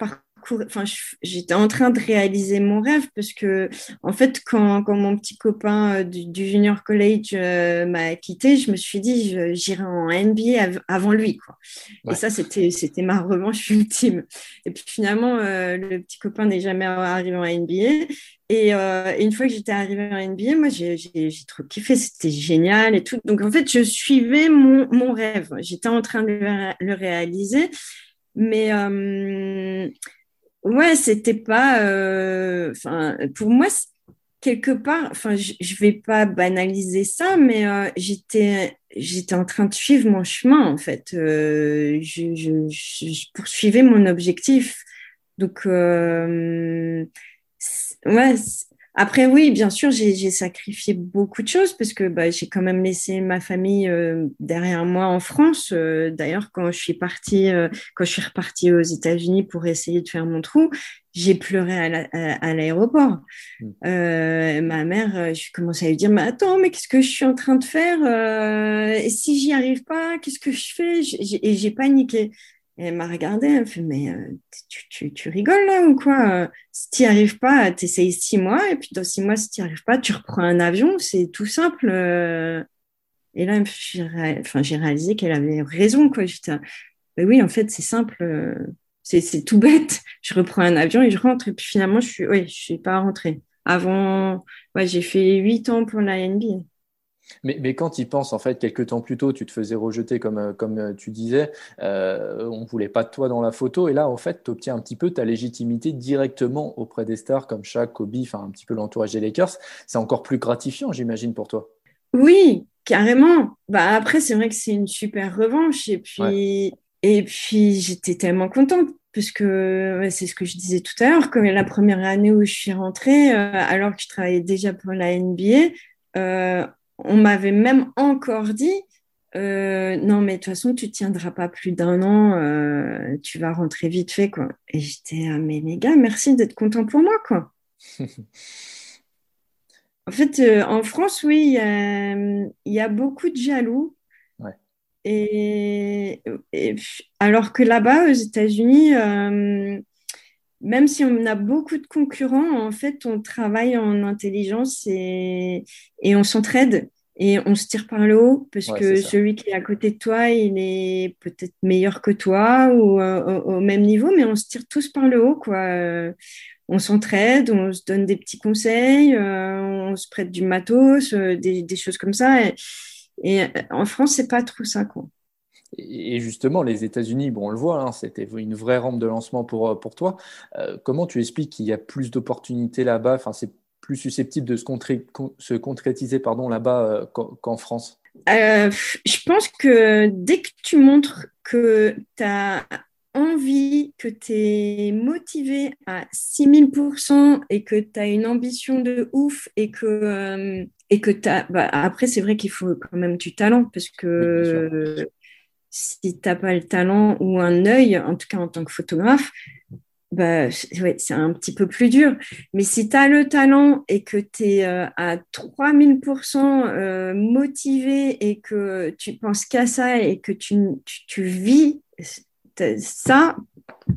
enfin, j'étais en train de réaliser mon rêve parce que, en fait, quand, quand mon petit copain euh, du, junior college euh, m'a quitté, je me suis dit, j'irai en NBA avant lui, quoi. Et ça, c'était, c'était ma revanche ultime. Et puis finalement, euh, le petit copain n'est jamais arrivé en NBA. Et, une fois que j'étais arrivée en NBA, moi, j'ai, trop kiffé, c'était génial et tout. Donc, en fait, je suivais mon, mon rêve. J'étais en train de le réaliser. Mais euh, ouais, c'était pas. Euh, enfin, pour moi, quelque part, enfin, je, vais pas banaliser ça, mais euh, j'étais j'étais en train de suivre mon chemin en fait. je, je, poursuivais mon objectif. Donc ouais, après, oui, bien sûr, j'ai sacrifié beaucoup de choses parce que bah, j'ai quand même laissé ma famille euh, derrière moi en France. Euh, d'ailleurs, quand je suis partie, euh, quand je suis repartie aux États-Unis pour essayer de faire mon trou, j'ai pleuré à l'aéroport. Mmh. ma mère, je commençais à lui dire, mais attends, mais qu'est-ce que je suis en train de faire Et si j'y arrive pas, qu'est-ce que je fais? Et j'ai paniqué elle m'a regardé, elle me fait Mais euh, tu, tu, rigoles là ou quoi? Si tu n'y arrives pas, tu essayes six mois, et puis dans six mois, si tu n'y arrives pas, tu reprends un avion, c'est tout simple. Euh. Et là, j'ai réalisé qu'elle avait raison. Quoi. Mais oui, en fait, c'est simple, euh, c'est tout bête. Je reprends un avion et je rentre, et puis finalement, je suis, ouais, je suis pas rentrée. Avant, ouais, j'ai fait huit ans pour la NBA.
Mais, mais, quand il pense, en fait, quelques temps plus tôt, tu te faisais rejeter, comme, euh, comme euh, tu disais, euh, on ne voulait pas de toi dans la photo, et là, en fait, tu obtiens un petit peu ta légitimité directement auprès des stars comme Shaq, Kobe, enfin un petit peu l'entourage des Lakers. C'est encore plus gratifiant, j'imagine, pour toi.
Oui, carrément. Bah, après, c'est vrai que c'est une super revanche, et puis, et puis j'étais tellement contente parce que c'est ce que je disais tout à l'heure, que la première année où je suis rentrée, alors que je travaillais déjà pour la NBA, on m'avait même encore dit euh, non, mais de toute façon, tu tiendras pas plus d'un an, euh, tu vas rentrer vite fait, quoi. Et j'étais, ah, mais les gars, merci d'être content pour moi, quoi. [LAUGHS] en fait, euh, en France, oui, il y, a beaucoup de jaloux. Et, et, alors que là-bas, aux États-Unis, même si on a beaucoup de concurrents, en fait, on travaille en intelligence et, et on s'entraide et on se tire par le haut parce que celui qui est à côté de toi, il est peut-être meilleur que toi ou euh, au, même niveau, mais on se tire tous par le haut, quoi. on s'entraide, on se donne des petits conseils, euh, on se prête du matos, euh, des, choses comme ça. Et, en France, c'est pas trop ça, quoi.
Et justement, les États-Unis, bon, on le voit, hein, c'était une vraie rampe de lancement pour, euh, pour toi. Euh, comment tu expliques qu'il y a plus d'opportunités là-bas? Enfin, C'est plus susceptible de se, se concrétiser pardon, là-bas euh, qu'en France?
Je pense que dès que tu montres que tu as envie, que tu es motivé à 6000% et que tu as une ambition de ouf et que, et que as. Bah, après, c'est vrai qu'il faut quand même du talent parce que si tu n'as pas le talent ou un œil, en tout cas en tant que photographe, bah, c'est un petit peu plus dur. Mais si tu as le talent et que tu es euh, à 3000% euh, motivé et que tu penses qu'à ça et que tu, tu, vis ça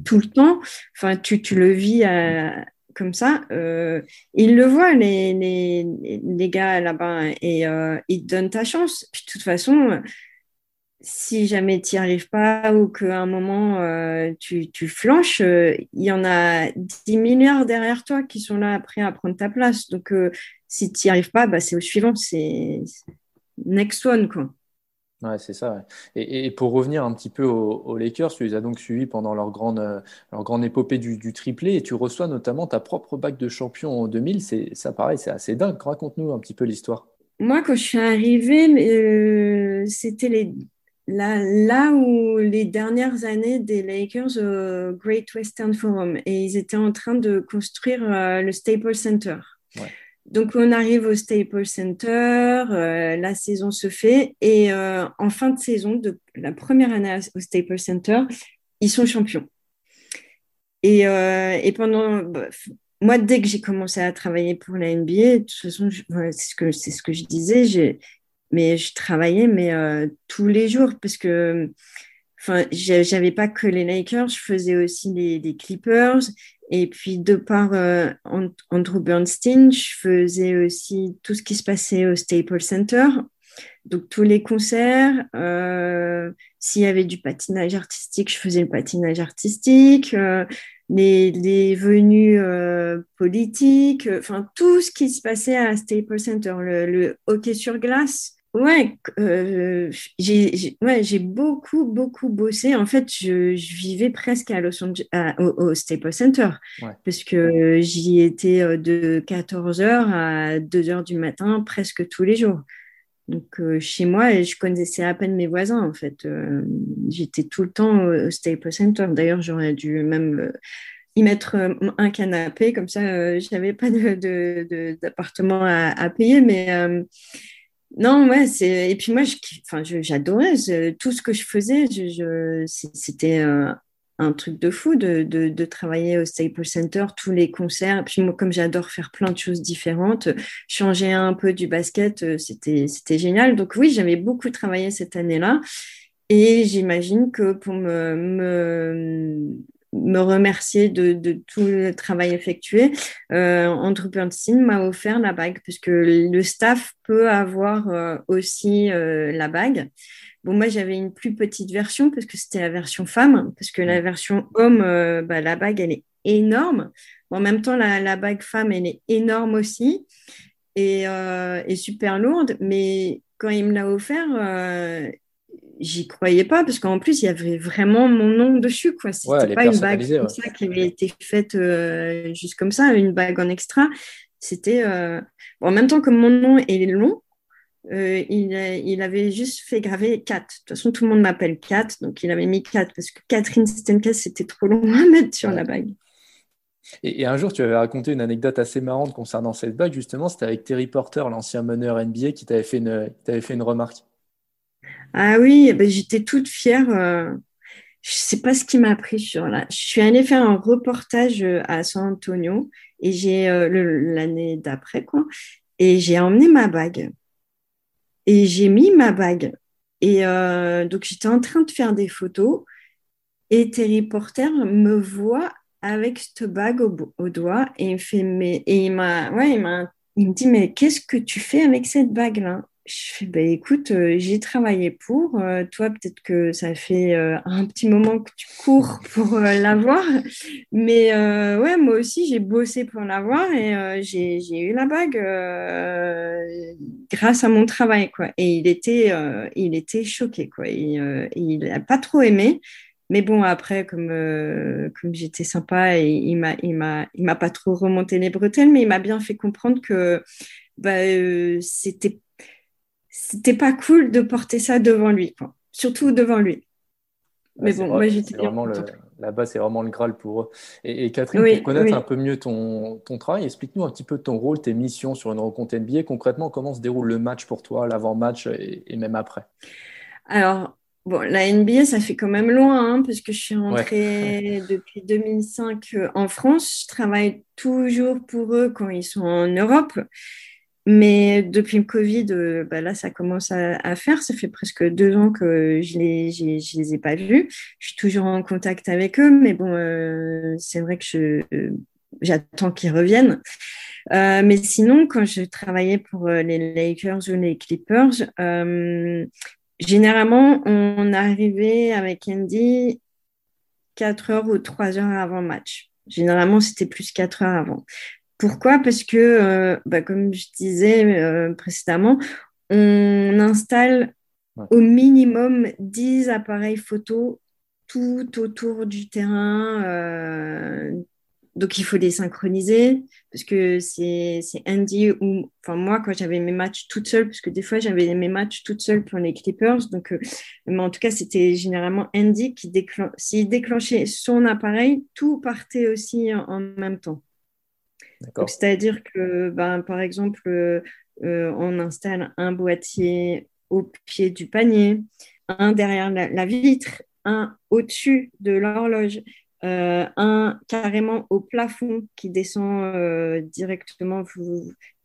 tout le temps, enfin, tu, tu le vis euh, comme ça, ils le voient, les, les, les gars là-bas, et ils te donnent ta chance. De toute façon, si jamais tu n'y arrives pas ou qu'à un moment euh, tu, tu, flanches, euh, il y en a 10 milliards derrière toi qui sont là après à prendre ta place. Donc, euh, si tu n'y arrives pas, bah, c'est au suivant, c'est next one. Quoi.
Ouais, c'est ça. Et, pour revenir un petit peu aux, Lakers, tu les as donc suivis pendant leur grande, leur grande épopée du, du, triplé et tu reçois notamment ta propre bague de champion en 2000. C'est, ça, pareil, c'est assez dingue. Raconte-nous un petit peu l'histoire.
Moi, quand je suis arrivée, c'était les là, là où les dernières années des Lakers au Great Western Forum et ils étaient en train de construire euh, le Staples Center. Donc on arrive au Staples Center, euh, la saison se fait et euh, en fin de saison, de la première année au Staples Center, ils sont champions. Et, et pendant, bah, moi, dès que j'ai commencé à travailler pour la NBA, de toute façon, c'est ce, que, ce que je disais, j'ai mais je travaillais mais euh, tous les jours parce que enfin, j'avais pas que les Lakers, je faisais aussi les, Clippers. Et puis, de par Andrew Bernstein, je faisais aussi tout ce qui se passait au Staples Center. Donc, tous les concerts, s'il y avait du patinage artistique, je faisais le patinage artistique les, venues euh, politiques, euh, enfin tout ce qui se passait à Staples Center, le, hockey sur glace. Ouais, euh, j'ai ouais, beaucoup, beaucoup bossé. En fait, je, je vivais presque à Los Angeles, au, Staples Center, parce que j'y étais de 14h à 2h du matin presque tous les jours. Donc, chez moi, je connaissais à peine mes voisins, en fait. J'étais tout le temps au, Staples Center. D'ailleurs, j'aurais dû même y mettre un canapé, comme ça, je n'avais pas d'appartement à, à, payer. Mais non, ouais, c'est. Et puis moi, j'adorais tout ce que je faisais. C'était un truc de fou de, de, travailler au Staples Center, tous les concerts. Puis moi, comme j'adore faire plein de choses différentes, changer un peu du basket, euh, c'était, génial. Donc oui, j'avais beaucoup travaillé cette année-là. Et j'imagine que pour me, me remercier de, de, tout le travail effectué, euh, Bernstein m'a offert la bague, parce que le staff peut avoir euh, aussi euh, la bague. Bon, moi, j'avais une plus petite version parce que c'était la version femme, parce que la version homme, euh, bah, la bague, elle est énorme. En même temps, la, bague femme, elle est énorme aussi et, euh, super lourde. Mais quand il me l'a offert, j'y croyais pas parce qu'en plus, il y avait vraiment mon nom dessus. Quoi. C'était pas une bague comme ça qui avait été faite juste comme ça, une bague en extra. C'était en même temps, comme mon nom est long, euh, il, avait juste fait graver 4. De toute façon, tout le monde m'appelle 4, donc il avait mis 4 parce que Catherine Stenka, c'était trop long à mettre sur la bague.
Et, un jour, tu avais raconté une anecdote assez marrante concernant cette bague, justement, c'était avec Terry Porter, l'ancien meneur NBA, qui t'avait fait, une, fait une remarque.
Ah oui, eh ben, j'étais toute fière. Euh, je sais pas ce qui m'a appris sur là. Je suis allée faire un reportage euh, à San Antonio et j'ai l'année d'après quoi, et j'ai emmené ma bague. Et j'ai mis ma bague. Et euh, donc, j'étais en train de faire des photos. Et Terry Porter me voit avec cette bague au, doigt et il, et m'a, ouais, il, il me dit Mais qu'est-ce que tu fais avec cette bague-là? Je fais, bah, écoute, euh, j'ai travaillé pour. Euh, toi, peut-être que ça fait euh, un petit moment que tu cours [LAUGHS] pour l'avoir. Mais ouais, moi aussi, j'ai bossé pour l'avoir et j'ai, eu la bague grâce à mon travail. Quoi. Et il était, il était choqué. Quoi. il n'a pas trop aimé. Mais bon, après, comme, comme j'étais sympa, et il il m'a pas trop remonté les bretelles, mais il m'a bien fait comprendre que bah, c'était c'était pas cool de porter ça devant lui, quoi. surtout devant lui.
Mais bon, moi j'étais Là-bas, c'est vraiment le Graal pour eux. Et, Catherine, pour connaître un peu mieux ton, ton travail, explique-nous un petit peu ton rôle, tes missions sur une rencontre NBA. Concrètement, comment se déroule le match pour toi, l'avant-match et, même après?
Alors, bon, la NBA, ça fait quand même loin, hein, parce que je suis rentrée [LAUGHS] depuis 2005 euh, en France. Je travaille toujours pour eux quand ils sont en Europe. Mais depuis le Covid, euh, bah là, ça commence à, faire. Ça fait presque deux ans que je les, les ai pas vus. Je suis toujours en contact avec eux, mais bon, euh, c'est vrai que j'attends qu'ils reviennent. Euh, mais sinon, quand je travaillais pour les Lakers ou les Clippers, généralement, on arrivait avec Andy 4 heures ou 3 heures avant match. Généralement, c'était plus 4 heures avant. Pourquoi? Parce que, euh, bah, comme je disais euh, précédemment, on installe au minimum 10 appareils photo tout autour du terrain. Euh, donc, il faut les synchroniser parce que c'est Andy ou, enfin, moi, quand j'avais mes matchs toute seule, parce que des fois, j'avais mes matchs toute seule pour les Clippers. Donc, mais en tout cas, c'était généralement Andy qui s'il déclenchait son appareil, tout partait aussi en même temps. C'est-à-dire que, ben, par exemple, euh, euh, on installe un boîtier au pied du panier, un derrière la, vitre, un au-dessus de l'horloge, euh, un carrément au plafond qui descend directement. je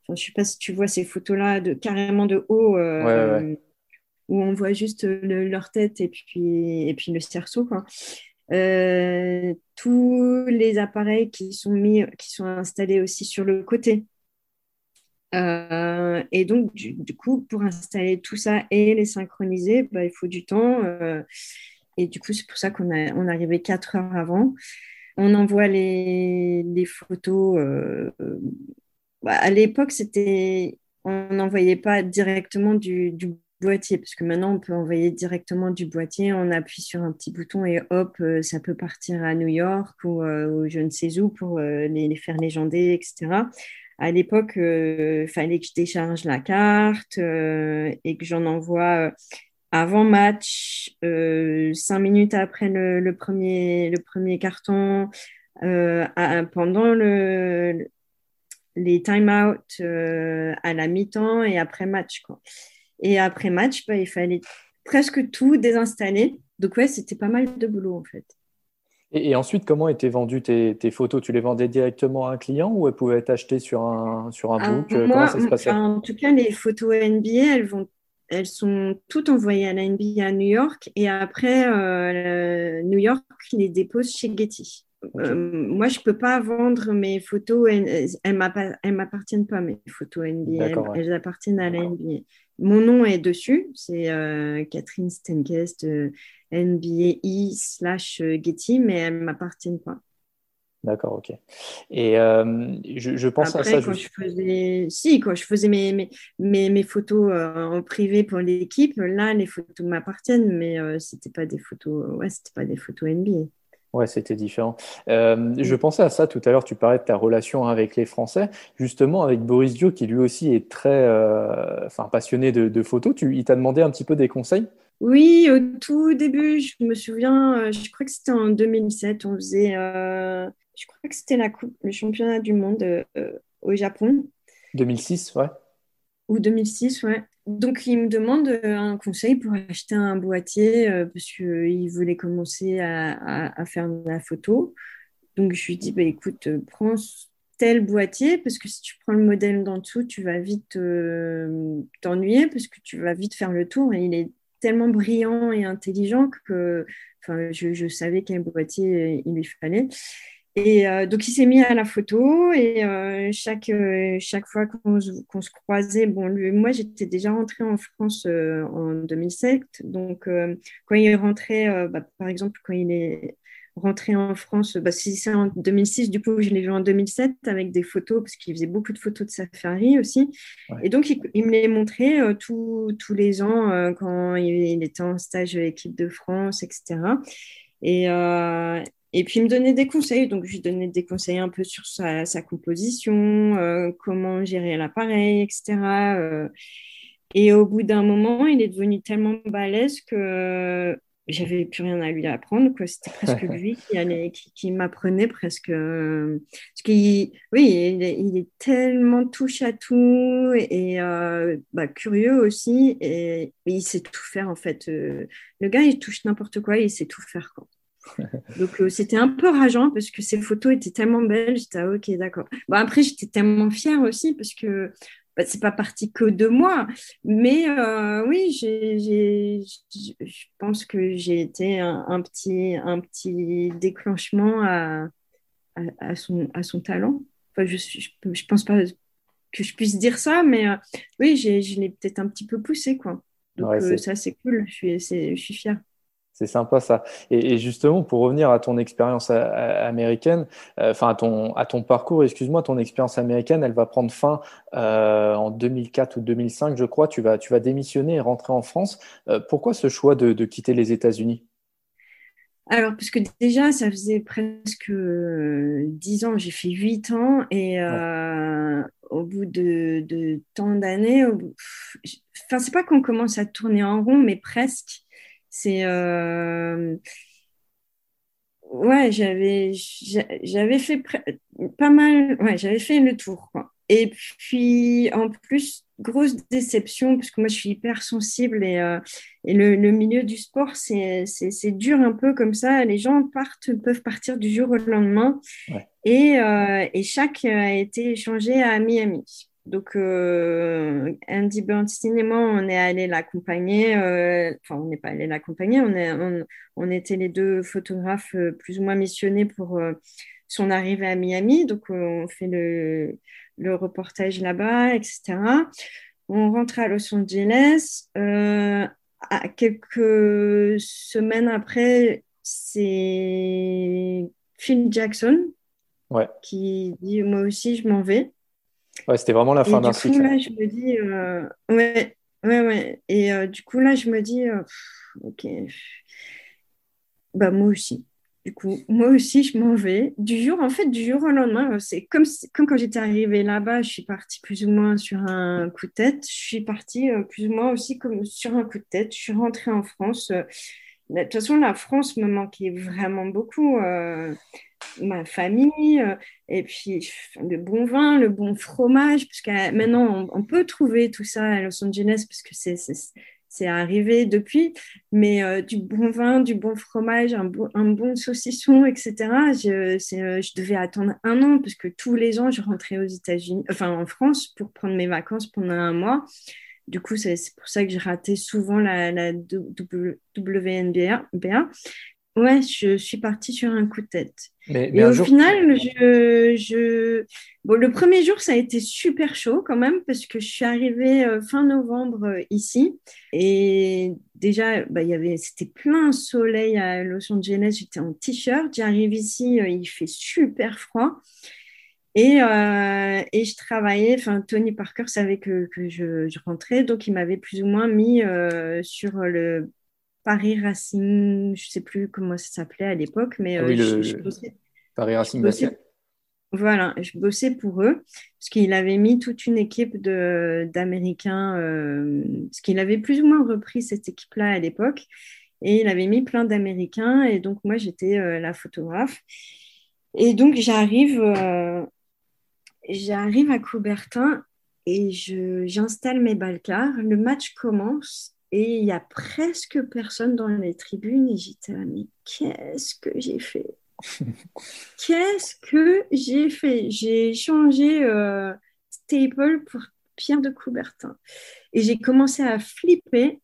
ne sais pas si tu vois ces photos-là, de, carrément de haut. où on voit juste leur tête et puis, et puis le cerceau. Quoi. Euh, tous les appareils qui sont mis, qui sont installés aussi sur le côté. Euh, et donc, du, coup, pour installer tout ça et les synchroniser, bah, il faut du temps. Euh, et du coup, c'est pour ça qu'on on arrivait quatre heures avant. On envoie les, les photos. Bah, à l'époque, c'était, on n'envoyait pas directement du, du boîtier, parce que maintenant on peut envoyer directement du boîtier, on appuie sur un petit bouton et hop, euh, ça peut partir à New York ou, euh, je ne sais où pour euh, les, faire légender, etc. À l'époque, il fallait que je décharge la carte et que j'en envoie avant match, cinq minutes après le, premier, le premier carton, pendant le, les time-out à la mi-temps et après match. Et après match, bah, il fallait presque tout désinstaller. Donc ouais, c'était pas mal de boulot en fait.
Et, ensuite, comment étaient vendues tes, photos? Tu les vendais directement à un client ou elles pouvaient être achetées sur un, sur un ah, book?
Comment ça se passait? En tout cas, les photos NBA, elles, vont, elles sont toutes envoyées à la NBA à New York et après, euh, New York les dépose chez Getty. Euh, moi, je ne peux pas vendre mes photos, elles ne m'appartiennent pas, mes photos NBA, elles, appartiennent à la NBA. Mon nom est dessus, c'est euh, Catherine Stenkest, euh, NBAI slash euh, Getty, mais elles ne m'appartiennent pas.
D'accord, ok. Et je, pense à ça.
Quand je faisais... Si, quand je faisais mes, mes, mes, photos en privé pour l'équipe, là, les photos m'appartiennent, mais ce n'était pas des photos, ouais, c'était pas des photos NBA.
Ouais, c'était différent. Euh, je pensais à ça tout à l'heure, tu parlais de ta relation avec les Français, justement avec Boris Dio, qui lui aussi est très euh, enfin, passionné de, photos. Tu, il t'a demandé un petit peu des conseils?
Oui, au tout début, je me souviens, euh, je crois que c'était en 2007, on faisait, je crois que c'était la coupe, le championnat du monde au Japon.
2006, ouais.
Ou 2006, ouais. Donc, il me demande euh, un conseil pour acheter un boîtier euh, parce qu'il euh, voulait commencer à, faire de la photo. Donc, je lui dis, bah, écoute, prends tel boîtier parce que si tu prends le modèle d'en dessous, tu vas vite t'ennuyer parce que tu vas vite faire le tour et il est tellement brillant et intelligent que je, je savais quel boîtier il lui fallait. Et euh, donc, il s'est mis à la photo et euh, chaque, euh, chaque fois qu'on se croisait, bon, moi, j'étais déjà rentrée en France en 2007. Donc, quand il est rentré, bah, par exemple, quand il est rentré en France, bah, si c'est en 2006, du coup, je l'ai vu en 2007 avec des photos, parce qu'il faisait beaucoup de photos de safari aussi. Et donc, il, me les montrait tous les ans quand il, il, était en stage à l'équipe de France, etc. Et, et puis, il me donnait des conseils. Donc, je lui donnais des conseils un peu sur sa, composition, euh, comment gérer l'appareil, etc. Euh. et au bout d'un moment, il est devenu tellement balèze que j'avais plus rien à lui apprendre. C'était presque [LAUGHS] lui qui, qui, m'apprenait presque. Euh, parce qu'il oui, il est, tellement touche à tout et bah, curieux aussi. Et, et, il sait tout faire, en fait. le gars, il touche n'importe quoi, il sait tout faire. Quoi. [LAUGHS] Donc euh, c'était un peu rageant parce que ces photos étaient tellement belles. J'étais ah, ok, d'accord. Bon, après, j'étais tellement fière aussi parce que bah, c'est pas parti que de moi. Mais euh, oui, je pense que j'ai été un, petit, un petit déclenchement à, à, son, à son talent. Enfin, je, je, pense pas que je puisse dire ça, mais euh, oui, je l'ai peut-être un petit peu poussé. Quoi. Donc ça, c'est cool. Je suis, je suis fière.
C'est sympa ça. Et, justement, pour revenir à ton expérience américaine, euh, enfin à, ton, à ton parcours, excuse-moi, ton expérience américaine, elle va prendre fin euh, en 2004 ou 2005, je crois. Tu vas, tu vas démissionner et rentrer en France. Euh, pourquoi ce choix de, quitter les États-Unis?
Alors, parce que déjà, ça faisait presque dix ans, j'ai fait huit ans, et au bout de, tant d'années, enfin, c'est pas qu'on commence à tourner en rond, mais presque. C'est euh, ouais, j'avais j'avais fait pas mal, ouais, j'avais fait le tour quoi. Et puis en plus grosse déception parce que moi je suis hyper sensible et, euh, et le, milieu du sport c'est dur un peu comme ça. Les gens partent peuvent partir du jour au lendemain et, euh, et chaque a été échangé à Miami. Donc, euh, Andy Bernstein et moi, on est allés l'accompagner. euh, Enfin, on n'est pas allés l'accompagner. On, on, on était les deux photographes euh, plus ou moins missionnés pour son arrivée à Miami. Donc, on fait le, le reportage là-bas, etc. On rentre à Los Angeles. À quelques semaines après, c'est Phil Jackson
Ouais.
qui dit Moi aussi, je m'en vais.
Ouais, c'était vraiment la fin
du
d'un
coup,
cycle.
là, je me dis, euh, ouais, ouais, ouais. Et euh, du coup, là, je me dis, euh, ok, bah, moi aussi. Du coup, moi aussi, je m'en vais. Du jour, en fait, du jour au lendemain, c'est comme, comme quand j'étais arrivée là-bas, je suis partie plus ou moins sur un coup de tête. Je suis partie plus ou moins aussi comme sur un coup de tête. Je suis rentrée en France. Euh, De toute façon, la France me manquait vraiment beaucoup. euh, ma famille, euh, et puis le bon vin, le bon fromage, parce que euh, maintenant, on, peut trouver tout ça à Los Angeles, parce que c'est, arrivé depuis, mais du bon vin, du bon fromage, un bon, saucisson, etc. Je, je devais attendre un an, parce que tous les ans, je rentrais aux États-Unis, enfin en France, pour prendre mes vacances pendant un mois. Du coup, c'est pour ça que je ratais souvent la, la WNBA. BA. Ouais, je suis partie sur un coup de tête.
Mais, mais
Et au
jour,
final, je, je... Bon, le premier jour, ça a été super chaud quand même, parce que je suis arrivée euh, fin novembre euh, ici. Et déjà, bah, il y avait... c'était plein soleil à Los Angeles. J'étais en t-shirt. J'arrive ici, euh, il fait super froid. Et, euh, et je travaillais, enfin, Tony Parker savait que, que je, je rentrais, donc il m'avait plus ou moins mis euh, sur le Paris Racing, je sais plus comment ça s'appelait à l'époque, mais
Ah
euh,
oui,
je,
le-
je bossais,
Paris Racing
je bossais- voilà, je bossais pour eux, parce qu'il avait mis toute une équipe d'Américains, euh, parce qu'il avait plus ou moins repris cette équipe-là à l'époque, et il avait mis plein d'Américains, et donc moi j'étais la photographe. Et donc j'arrive, j'arrive à Coubertin et j'installe mes balcars. Le match commence et il y a presque personne dans les tribunes. Et j'étais là, mais qu'est-ce que j'ai fait? [LAUGHS] Qu'est-ce que j'ai fait? J'ai changé euh, Staple pour Pierre de Coubertin. Et j'ai commencé à flipper.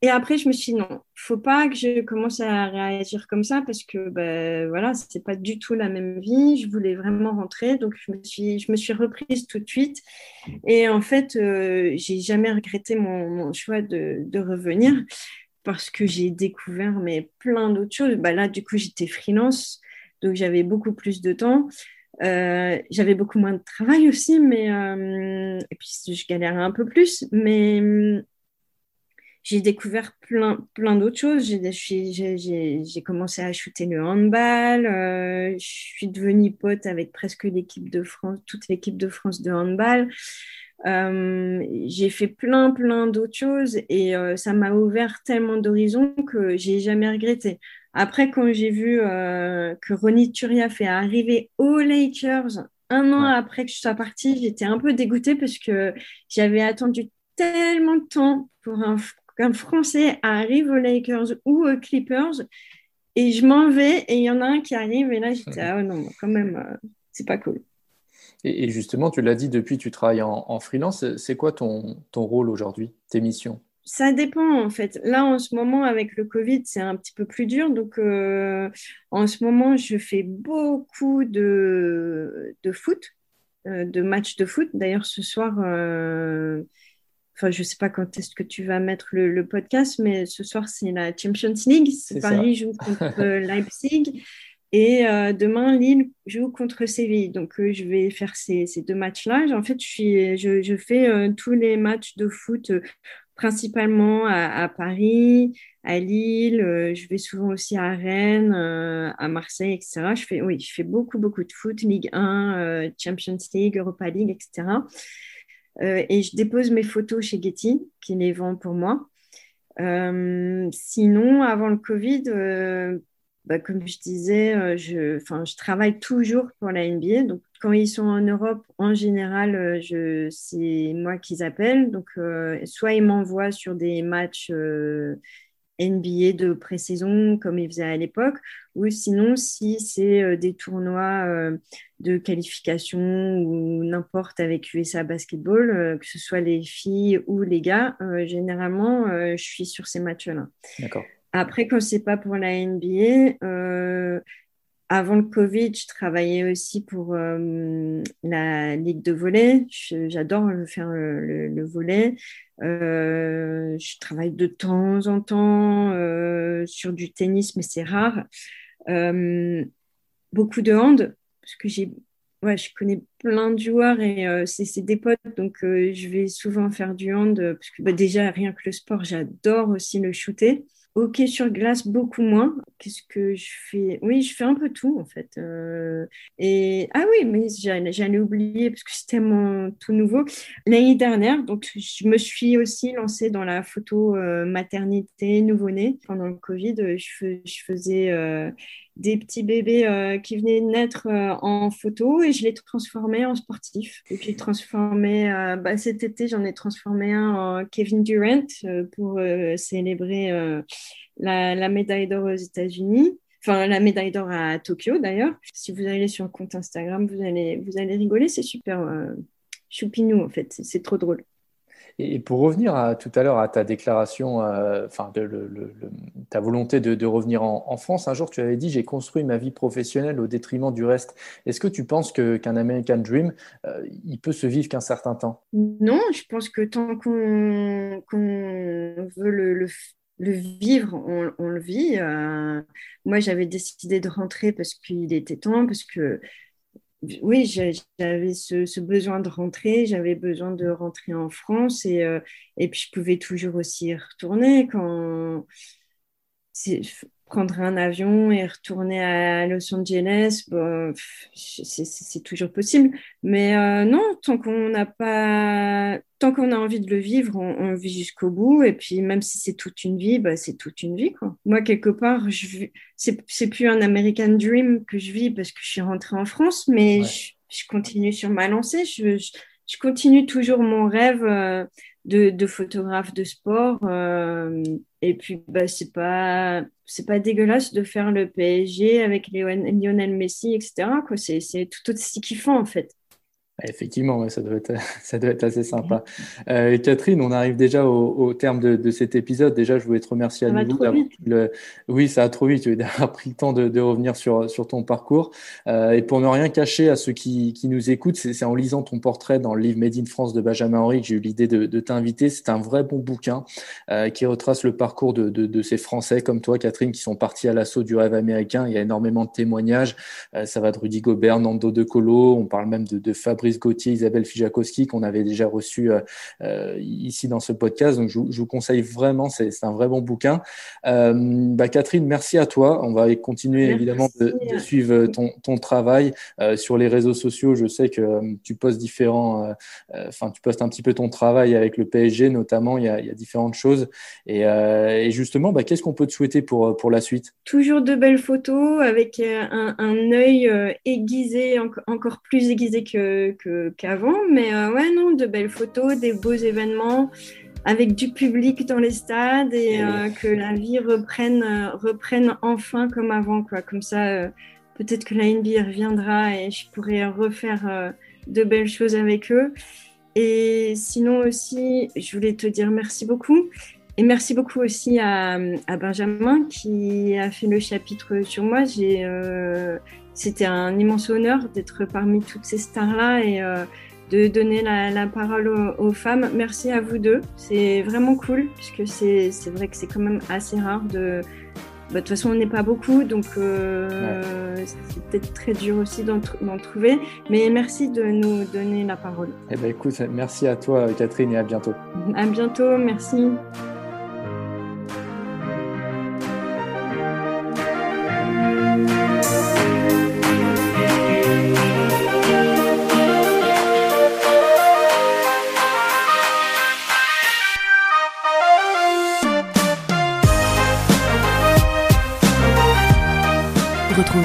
Et après, je me suis dit, non, faut pas que je commence à réagir comme ça parce que, ben, voilà, c'est pas du tout la même vie. Je voulais vraiment rentrer. Donc, je me suis, je me suis reprise tout de suite. Et en fait, euh, j'ai jamais regretté mon, choix de, revenir parce que j'ai découvert mais plein d'autres choses. Bah, là, du coup, j'étais freelance. Donc, j'avais beaucoup plus de temps. Euh, j'avais beaucoup moins de travail aussi, mais euh, et puis je galérais un peu plus, mais hum, j'ai découvert plein, plein d'autres choses. J'ai, commencé à shooter le handball. euh, je suis devenue pote avec presque l'équipe de France, toute l'équipe de France de handball. Euh, j'ai fait plein, plein d'autres choses et euh, ça m'a ouvert tellement d'horizons que j'ai jamais regretté. Après, quand j'ai vu que Ronnie Turia fait arriver aux Lakers un an
Ouais.
après que je sois partie, j'étais un peu dégoûtée parce que j'avais attendu tellement de temps pour un, qu'un Français arrive aux Lakers ou aux Clippers et je m'en vais et il y en a un qui arrive et là j'étais ah non quand même euh, c'est pas cool.
Et, et justement, tu l'as dit, depuis, tu travailles en, en freelance. C'est quoi ton, ton rôle aujourd'hui, tes missions?
Ça dépend en fait. Là en ce moment avec le Covid c'est un petit peu plus dur donc euh, en ce moment je fais beaucoup de, de foot, euh, de matchs de foot. D'ailleurs ce soir euh, Enfin, je sais pas quand est-ce que tu vas mettre le, le podcast, mais ce soir, c'est la Champions League. Paris joue contre [LAUGHS] Leipzig et euh, demain, Lille joue contre Séville. Donc, euh, je vais faire ces, ces deux matchs-là. En fait, je, suis, je, je fais euh, tous les matchs de foot, principalement à, à Paris, à Lille. je vais souvent aussi à Rennes, à Marseille, etc. Je fais, oui, je fais beaucoup, beaucoup de foot, Ligue 1, euh, Champions League, Europa League, etc. Euh, et je dépose mes photos chez Getty, qui les vend pour moi. Euh, sinon, avant le Covid, euh, bah, comme je disais, je, travaille toujours pour la NBA. Donc, quand ils sont en Europe, en général, c'est moi qu'ils appellent. Donc, soit ils m'envoient sur des matchs NBA de pré-saison comme ils faisaient à l'époque, ou sinon si c'est des tournois de qualification ou n'importe avec USA Basketball, que ce soit les filles ou les gars, généralement je suis sur ces matchs-là.
D'accord.
Après, quand c'est pas pour la NBA, avant le Covid, je travaillais aussi pour euh, la ligue de volley. J'adore faire le, le, volley. Euh, je travaille de temps en temps euh, sur du tennis, mais c'est rare. beaucoup de hand, parce que j'ai, ouais, je connais plein de joueurs et c'est des potes, donc je vais souvent faire du hand, parce que bah, déjà, rien que le sport, j'adore aussi le shooter. Ok, sur glace, beaucoup moins. Qu'est-ce que je fais? Oui, je fais un peu tout en fait. Euh, et ah oui, mais j'allais oublier parce que c'était mon tout nouveau. L'année dernière, donc je me suis aussi lancée dans la photo euh, maternité nouveau-né pendant le Covid. Je, je faisais euh, des petits bébés euh, qui venaient de naître euh, en photo et je les transformais en sportifs. Et puis transformé, euh, bah, cet été, j'en ai transformé un en Kevin Durant pour célébrer la, la, médaille d'or aux États-Unis. Enfin, la médaille d'or à Tokyo d'ailleurs. Si vous allez sur le compte Instagram, vous allez, vous allez rigoler, c'est super choupinou en fait, c'est trop drôle.
Et pour revenir à, tout à l'heure à ta déclaration, euh, enfin ta volonté de, revenir en, France, un jour tu avais dit j'ai construit ma vie professionnelle au détriment du reste. Est-ce que tu penses que, qu'un American Dream, euh, il peut se vivre qu'un certain temps?
Non, je pense que tant qu'on, veut le, vivre, on, le vit. Euh, moi, j'avais décidé de rentrer parce qu'il était temps, parce que oui, j'avais ce, besoin de rentrer, j'avais besoin de rentrer en France et, euh, et puis je pouvais toujours aussi y retourner quand prendre un avion et retourner à Los Angeles, bon, c'est toujours possible. Mais euh, non, tant qu'on n'a pas, tant qu'on a envie de le vivre, on, vit jusqu'au bout. Et puis même si c'est toute une vie, bah, c'est toute une vie. Quoi. Moi, quelque part, je c'est plus un American Dream que je vis parce que je suis rentrée en France, mais je, continue sur ma lancée. Je, je, continue toujours mon rêve. Euh, de, photographe de sport. Euh, et puis, bah, c'est pas, c'est pas dégueulasse de faire le PSG avec Lionel Messi, etc. C'est tout aussi kiffant, en fait.
Effectivement, ça, doit être, [LAUGHS] ça doit être assez sympa. Euh, Catherine, on arrive déjà au, terme de, cet épisode. Déjà, je voulais te remercier à nouveau. Le... Oui, ça a trop vite. Tu as [LAUGHS] pris le temps de, revenir sur, sur ton parcours. Euh, et pour ne rien cacher à ceux qui, qui nous écoutent, c'est en lisant ton portrait dans le livre Made in France de Benjamin Henry que j'ai eu l'idée de, t'inviter. C'est un vrai bon bouquin euh, qui retrace le parcours de, ces Français comme toi, Catherine, qui sont partis à l'assaut du rêve américain. Il y a énormément de témoignages. ça va de Rudy Gobert, Nando De Colo. On parle même de, Fabrice Gauthier, Isabelle Fijakowski, qu'on avait déjà reçu euh, euh, ici dans ce podcast. Donc, je, vous conseille vraiment, c'est un vrai bon bouquin. Euh, bah, Catherine, merci à toi. On va continuer évidemment de, suivre ton, travail sur les réseaux sociaux. Je sais que tu postes différents, enfin, tu postes un petit peu ton travail avec le PSG notamment. Il y a, différentes choses. Et, justement, bah, qu'est-ce qu'on peut te souhaiter pour, pour la suite?
Toujours de belles photos avec un, un œil aiguisé, encore plus aiguisé que, qu'avant. mais euh, ouais, non, de belles photos, des beaux événements avec du public dans les stades et euh, que la vie reprenne, euh, reprenne enfin comme avant. Quoi. Comme ça, peut-être que la NBA reviendra et je pourrai refaire de belles choses avec eux. Et sinon aussi, je voulais te dire merci beaucoup. Et merci beaucoup aussi à, à Benjamin qui a fait le chapitre sur moi. J'ai c'était un immense honneur d'être parmi toutes ces stars-là et euh, de donner la, parole aux, femmes. Merci à vous deux. C'est vraiment cool, puisque c'est vrai que c'est quand même assez rare de. Bah, de toute façon, on n'est pas beaucoup, donc euh, c'est peut-être très dur aussi d'en trouver. Mais merci de nous donner la parole.
Eh ben, écoute, merci à toi, Catherine, et à bientôt.
À bientôt, merci.